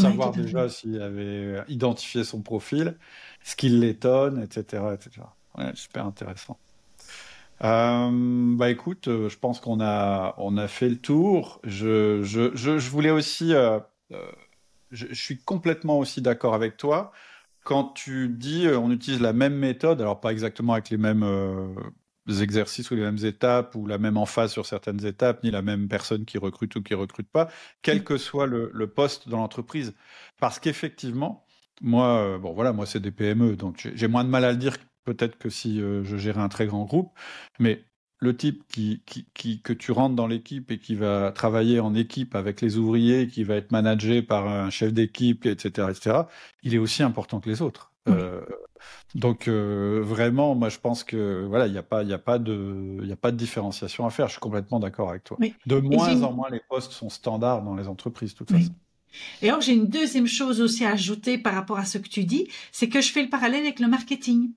Savoir déjà s'il avait identifié son profil, ce qui l'étonne, etc., etc. Ouais, super intéressant. Euh, bah écoute, euh, je pense qu'on a on a fait le tour. Je je, je, je voulais aussi, euh, euh je, je, suis complètement aussi d'accord avec toi quand tu dis on utilise la même méthode, alors pas exactement avec les mêmes exercices ou les mêmes étapes ou la même emphase sur certaines étapes, ni la même personne qui recrute ou qui recrute pas, quel que soit le, poste dans l'entreprise, parce qu'effectivement moi, euh, bon voilà, moi c'est des PME, donc j'ai moins de mal à le dire peut-être que si euh, je gérais un très grand groupe, mais le type qui, qui, qui que tu rentres dans l'équipe et qui va travailler en équipe avec les ouvriers, qui va être managé par un chef d'équipe, etc., etc., il est aussi important que les autres. Euh, donc euh, vraiment, moi je pense que voilà, il n'y a pas, il a pas de, il a pas de différenciation à faire. Je suis complètement d'accord avec toi. De moins en moins, les postes sont standards dans les entreprises, de toute façon. Et alors, j'ai une deuxième chose aussi à ajouter par rapport à ce que tu dis, c'est que je fais le parallèle avec le marketing.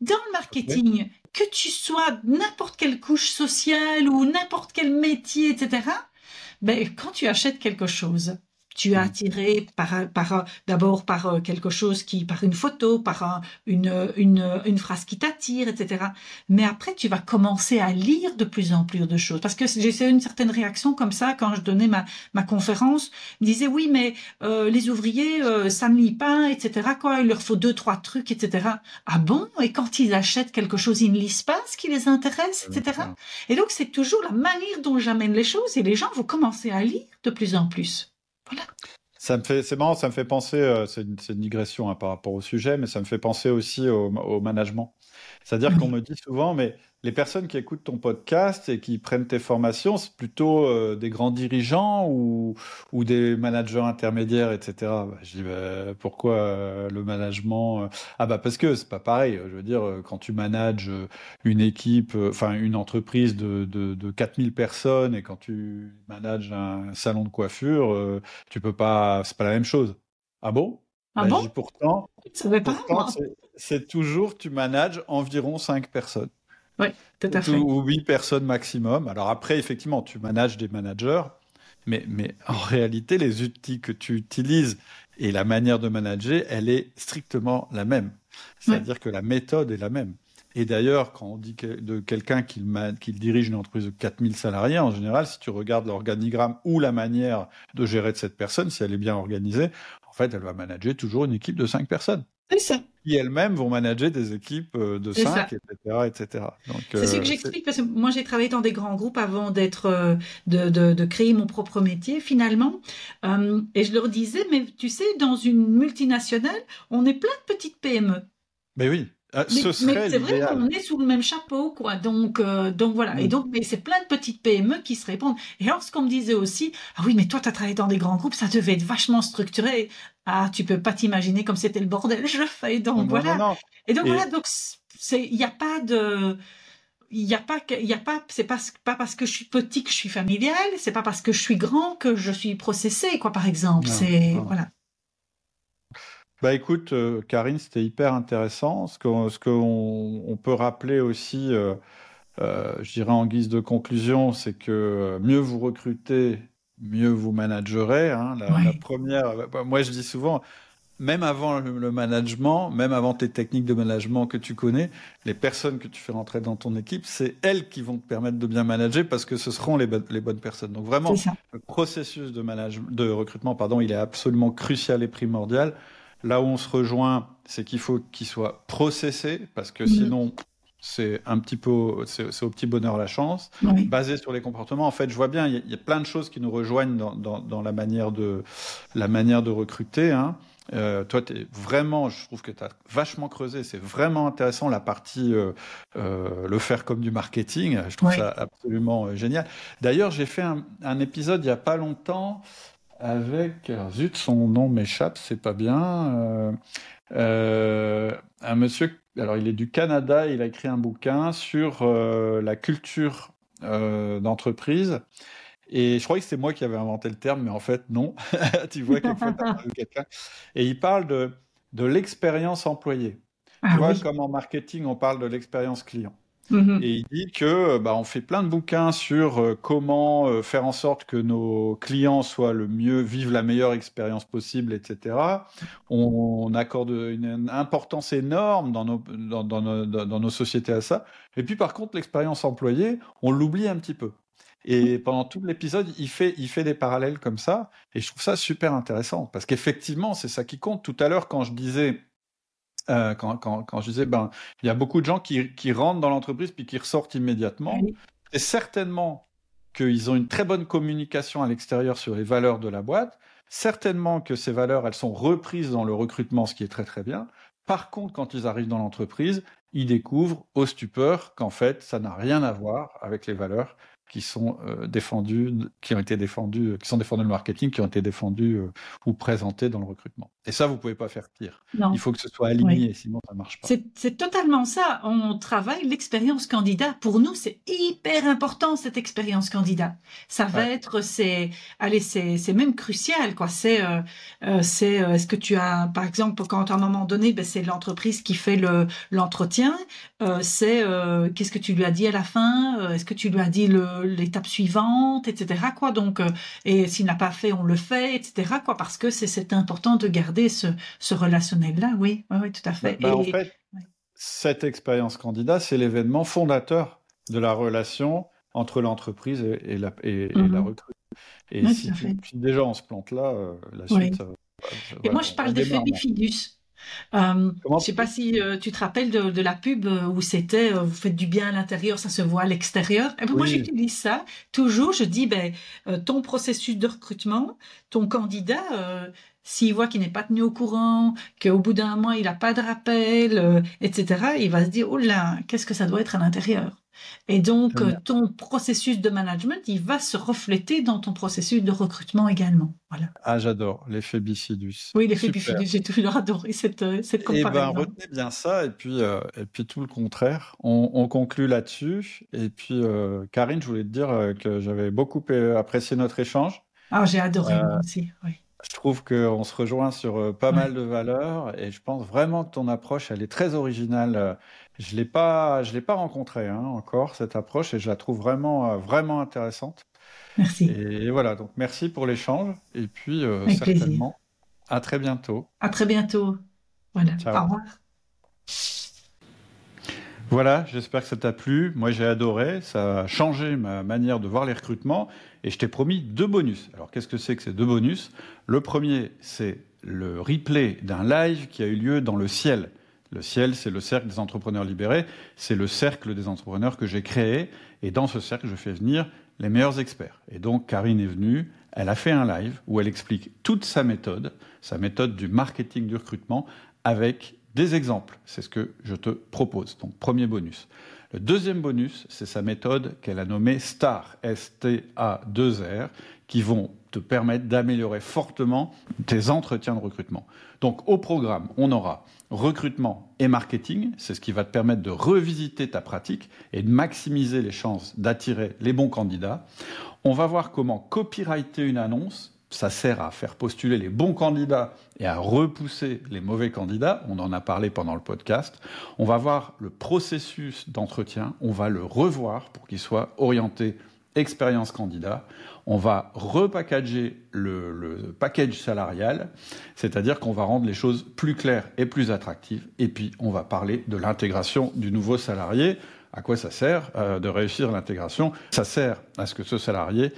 Dans le marketing, que tu sois n'importe quelle couche sociale ou n'importe quel métier, etc., ben, quand tu achètes quelque chose, tu es attiré par, par d'abord par euh, quelque chose qui, par une photo, par une, une, une phrase qui t'attire, etc. Mais après, tu vas commencer à lire de plus en plus de choses. Parce que j'ai une certaine réaction comme ça quand je donnais ma, ma conférence. Ils disaient, oui, mais euh, les ouvriers, euh, ça ne lit pas, etc. Quoi, il leur faut deux, trois trucs, etc. Ah bon? Et quand ils achètent quelque chose, ils ne lisent pas ce qui les intéresse, etc. Et donc, c'est toujours la manière dont j'amène les choses et les gens vont commencer à lire de plus en plus. Ça me fait, c'est marrant, ça me fait penser, euh, c'est une, digression hein, par rapport au sujet, mais ça me fait penser aussi au, management. C'est-à-dire <laughs> qu'on me dit souvent, mais les personnes qui écoutent ton podcast et qui prennent tes formations, c'est plutôt euh, des grands dirigeants ou, ou des managers intermédiaires, etc. Bah, je dis, bah, pourquoi euh, le management euh? Ah bah parce que c'est pas pareil. Je veux dire, quand tu manages une équipe, enfin une entreprise de, de, de 4000 personnes et quand tu manages un salon de coiffure, tu peux pas, c'est pas la même chose. Ah bon? Ah bah, bon? Pourtant, pourtant c'est toujours, tu manages environ 5 personnes. Oui, tout à fait. Ou 8 personnes maximum. Alors après, effectivement, tu manages des managers, mais, mais en réalité, les outils que tu utilises et la manière de manager, elle est strictement la même. C'est-à-dire que la méthode est la même. Et d'ailleurs, quand on dit de quelqu'un qui, dirige une entreprise de 4000 salariés, en général, si tu regardes l'organigramme ou la manière de gérer de cette personne, si elle est bien organisée, en fait, elle va manager toujours une équipe de 5 personnes. C'est ça qui elles-mêmes vont manager des équipes euh, de 5, etc. etc. C'est ce que euh, j'explique parce que moi j'ai travaillé dans des grands groupes avant d'être euh, de, de, de, créer mon propre métier finalement. et je leur disais, mais tu sais, dans une multinationale, on est plein de petites PME. Mais oui. Ah, mais, c'est vrai qu'on est sous le même chapeau, quoi. Donc, donc voilà. Et mm. donc, mais c'est plein de petites PME qui se répondent. Et lorsqu'on me disait aussi, ah oui, mais toi, tu as travaillé dans des grands groupes, ça devait être vachement structuré. Ah, tu peux pas t'imaginer comme c'était le bordel. <laughs> Je fais donc voilà. Et donc voilà, donc c'est il n'y a pas de il n'y a pas il y a pas c'est pas pas parce que je suis petit que je suis familial, c'est pas parce que je suis grand que je suis processé quoi par exemple. C'est voilà. Bah écoute, euh, Karine, c'était hyper intéressant. Ce qu'on ce on peut rappeler aussi, euh, euh, je dirais en guise de conclusion, c'est que mieux vous recrutez mieux vous managerez. Hein. La, première, bah, moi je dis souvent, même avant le, management, même avant tes techniques de management que tu connais, les personnes que tu fais rentrer dans ton équipe, c'est elles qui vont te permettre de bien manager parce que ce seront les, les bonnes personnes. Donc vraiment, le processus de, de recrutement, pardon, il est absolument crucial et primordial. Là où on se rejoint, c'est qu'il faut qu'il soit processé parce que mm-hmm. sinon, c'est un petit peu, c'est au petit bonheur la chance, basé sur les comportements. En fait, je vois bien, il y, a plein de choses qui nous rejoignent dans, la manière de la manière de recruter. Hein. Euh, toi, es vraiment, je trouve que tu as vachement creusé. C'est vraiment intéressant la partie euh, euh, le faire comme du marketing. Je trouve ça absolument génial. D'ailleurs, j'ai fait un, épisode il y a pas longtemps avec zut, son nom m'échappe, c'est pas bien. un monsieur alors il est du Canada, il a écrit un bouquin sur euh, la culture euh, d'entreprise. Et je croyais que c'était moi qui avais inventé le terme, mais en fait, non. <laughs> tu vois, quelquefois, quelqu'un. Et il parle de, de l'expérience employée. Ah tu vois, comme en marketing, on parle de l'expérience client. Mmh Et il dit que bah, on fait plein de bouquins sur euh, comment euh, faire en sorte que nos clients soient le mieux, vivent la meilleure expérience possible, etc. On, accorde une, importance énorme dans nos, dans, dans, nos, dans nos sociétés à ça. Et puis par contre, l'expérience employée, on l'oublie un petit peu. Et pendant tout l'épisode, il fait, il fait des parallèles comme ça. Et je trouve ça super intéressant parce qu'effectivement, c'est ça qui compte. Tout à l'heure, quand je disais euh, quand, quand, quand, je disais, ben, il y a beaucoup de gens qui, qui rentrent dans l'entreprise puis qui ressortent immédiatement. Et certainement qu'ils ont une très bonne communication à l'extérieur sur les valeurs de la boîte. Certainement que ces valeurs, elles sont reprises dans le recrutement, ce qui est très très bien. Par contre, quand ils arrivent dans l'entreprise, ils découvrent au stupeur qu'en fait, ça n'a rien à voir avec les valeurs qui sont euh, défendus, qui ont été défendus, qui sont défendus le marketing, qui ont été défendus euh, ou présentés dans le recrutement. Et ça, vous pouvez pas faire pire. Il faut que ce soit aligné, sinon ça marche pas. C'est totalement ça. On travaille l'expérience candidat. Pour nous, c'est hyper important cette expérience candidat. Ça va être, c'est, allez, c'est même crucial, quoi. C'est, euh, c'est, est-ce que tu as, par exemple, quand à un moment donné, ben, c'est l'entreprise qui fait le l'entretien. c'est, qu'est-ce que tu lui as dit à la fin Est-ce que tu lui as dit le l'étape suivante, etc. Quoi. Donc, euh, et s'il n'a pas fait, on le fait, etc. Quoi, parce que c'est important de garder ce, ce relationnel-là. Oui, oui, tout à fait. Bah, en fait, cette expérience candidat, c'est l'événement fondateur de la relation entre l'entreprise et, la, et, la mhm. recrue. Et si, déjà on se plante là, euh, la suite. et moi, je parle d'effet bifidus. Euh, je ne sais pas si euh, tu te rappelles de, la pub euh, où c'était vous faites du bien à l'intérieur, ça se voit à l'extérieur. Eh ben, Moi, j'utilise ça. Toujours, je dis ben, ton processus de recrutement, ton candidat, s'il voit qu'il n'est pas tenu au courant, qu'au bout d'un mois, il n'a pas de rappel, etc., il va se dire, oh là, qu'est-ce que ça doit être à l'intérieur? Et donc, euh, ton processus de management, il va se refléter dans ton processus de recrutement également. Voilà. Ah, j'adore l'effet bicidus. Oui, l'effet bicidus, j'ai toujours adoré cette, euh, cette eh comparaison. Et ben, retenez bien ça, et puis, euh, et puis tout le contraire. On, conclut là-dessus. Et puis, Karine, je voulais te dire que j'avais beaucoup apprécié notre échange. Ah, j'ai adoré, moi aussi, oui. Je trouve qu'on se rejoint sur pas mal de valeurs et je pense vraiment que ton approche, elle est très originale je l'ai pas, je l'ai pas rencontré hein, encore cette approche et je la trouve vraiment, euh, vraiment intéressante. Merci. Et voilà, donc merci pour l'échange et puis euh, certainement à très bientôt. À très bientôt. Voilà. Au revoir. Voilà, j'espère que ça t'a plu. Moi, j'ai adoré. Ça a changé ma manière de voir les recrutements. Et je t'ai promis deux bonus. Alors, qu'est-ce que c'est que ces deux bonus? Le premier, c'est le replay d'un live qui a eu lieu dans le ciel. Le ciel, c'est le cercle des entrepreneurs libérés, c'est le cercle des entrepreneurs que j'ai créé, et dans ce cercle, je fais venir les meilleurs experts. Et donc, Karine est venue, elle a fait un live où elle explique toute sa méthode, sa méthode du marketing du recrutement, avec des exemples. C'est ce que je te propose. Donc, premier bonus. Le deuxième bonus, c'est sa méthode qu'elle a nommée STAR, S-T-A-2-R, qui vont te permettre d'améliorer fortement tes entretiens de recrutement. Donc, au programme, on aura recrutement et marketing. C'est ce qui va te permettre de revisiter ta pratique et de maximiser les chances d'attirer les bons candidats. On va voir comment copyrighter une annonce. Ça sert à faire postuler les bons candidats et à repousser les mauvais candidats. On en a parlé pendant le podcast. On va voir le processus d'entretien. On va le revoir pour qu'il soit orienté expérience candidat on va repackager le, package salarial, c'est-à-dire qu'on va rendre les choses plus claires et plus attractives, et puis on va parler de l'intégration du nouveau salarié. À quoi ça sert euh, de réussir l'intégration? Ça sert à ce que ce salarié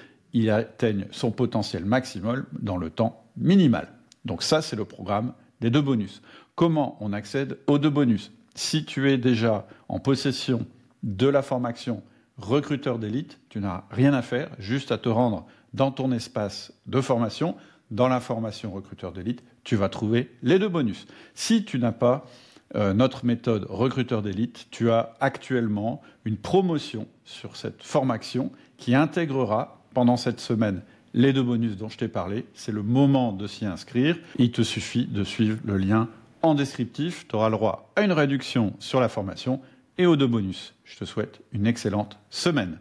atteigne son potentiel maximum dans le temps minimal. Donc ça, c'est le programme des deux bonus. Comment on accède aux deux bonus? Si tu es déjà en possession de la formation recruteur d'élite, tu n'as rien à faire, juste à te rendre dans ton espace de formation, dans la formation recruteur d'élite, tu vas trouver les deux bonus. Si tu n'as pas euh, notre méthode recruteur d'élite, tu as actuellement une promotion sur cette formation qui intégrera pendant cette semaine les deux bonus dont je t'ai parlé. C'est le moment de s'y inscrire. Il te suffit de suivre le lien en descriptif. Tu auras le droit à une réduction sur la formation et aux deux bonus. Je te souhaite une excellente semaine.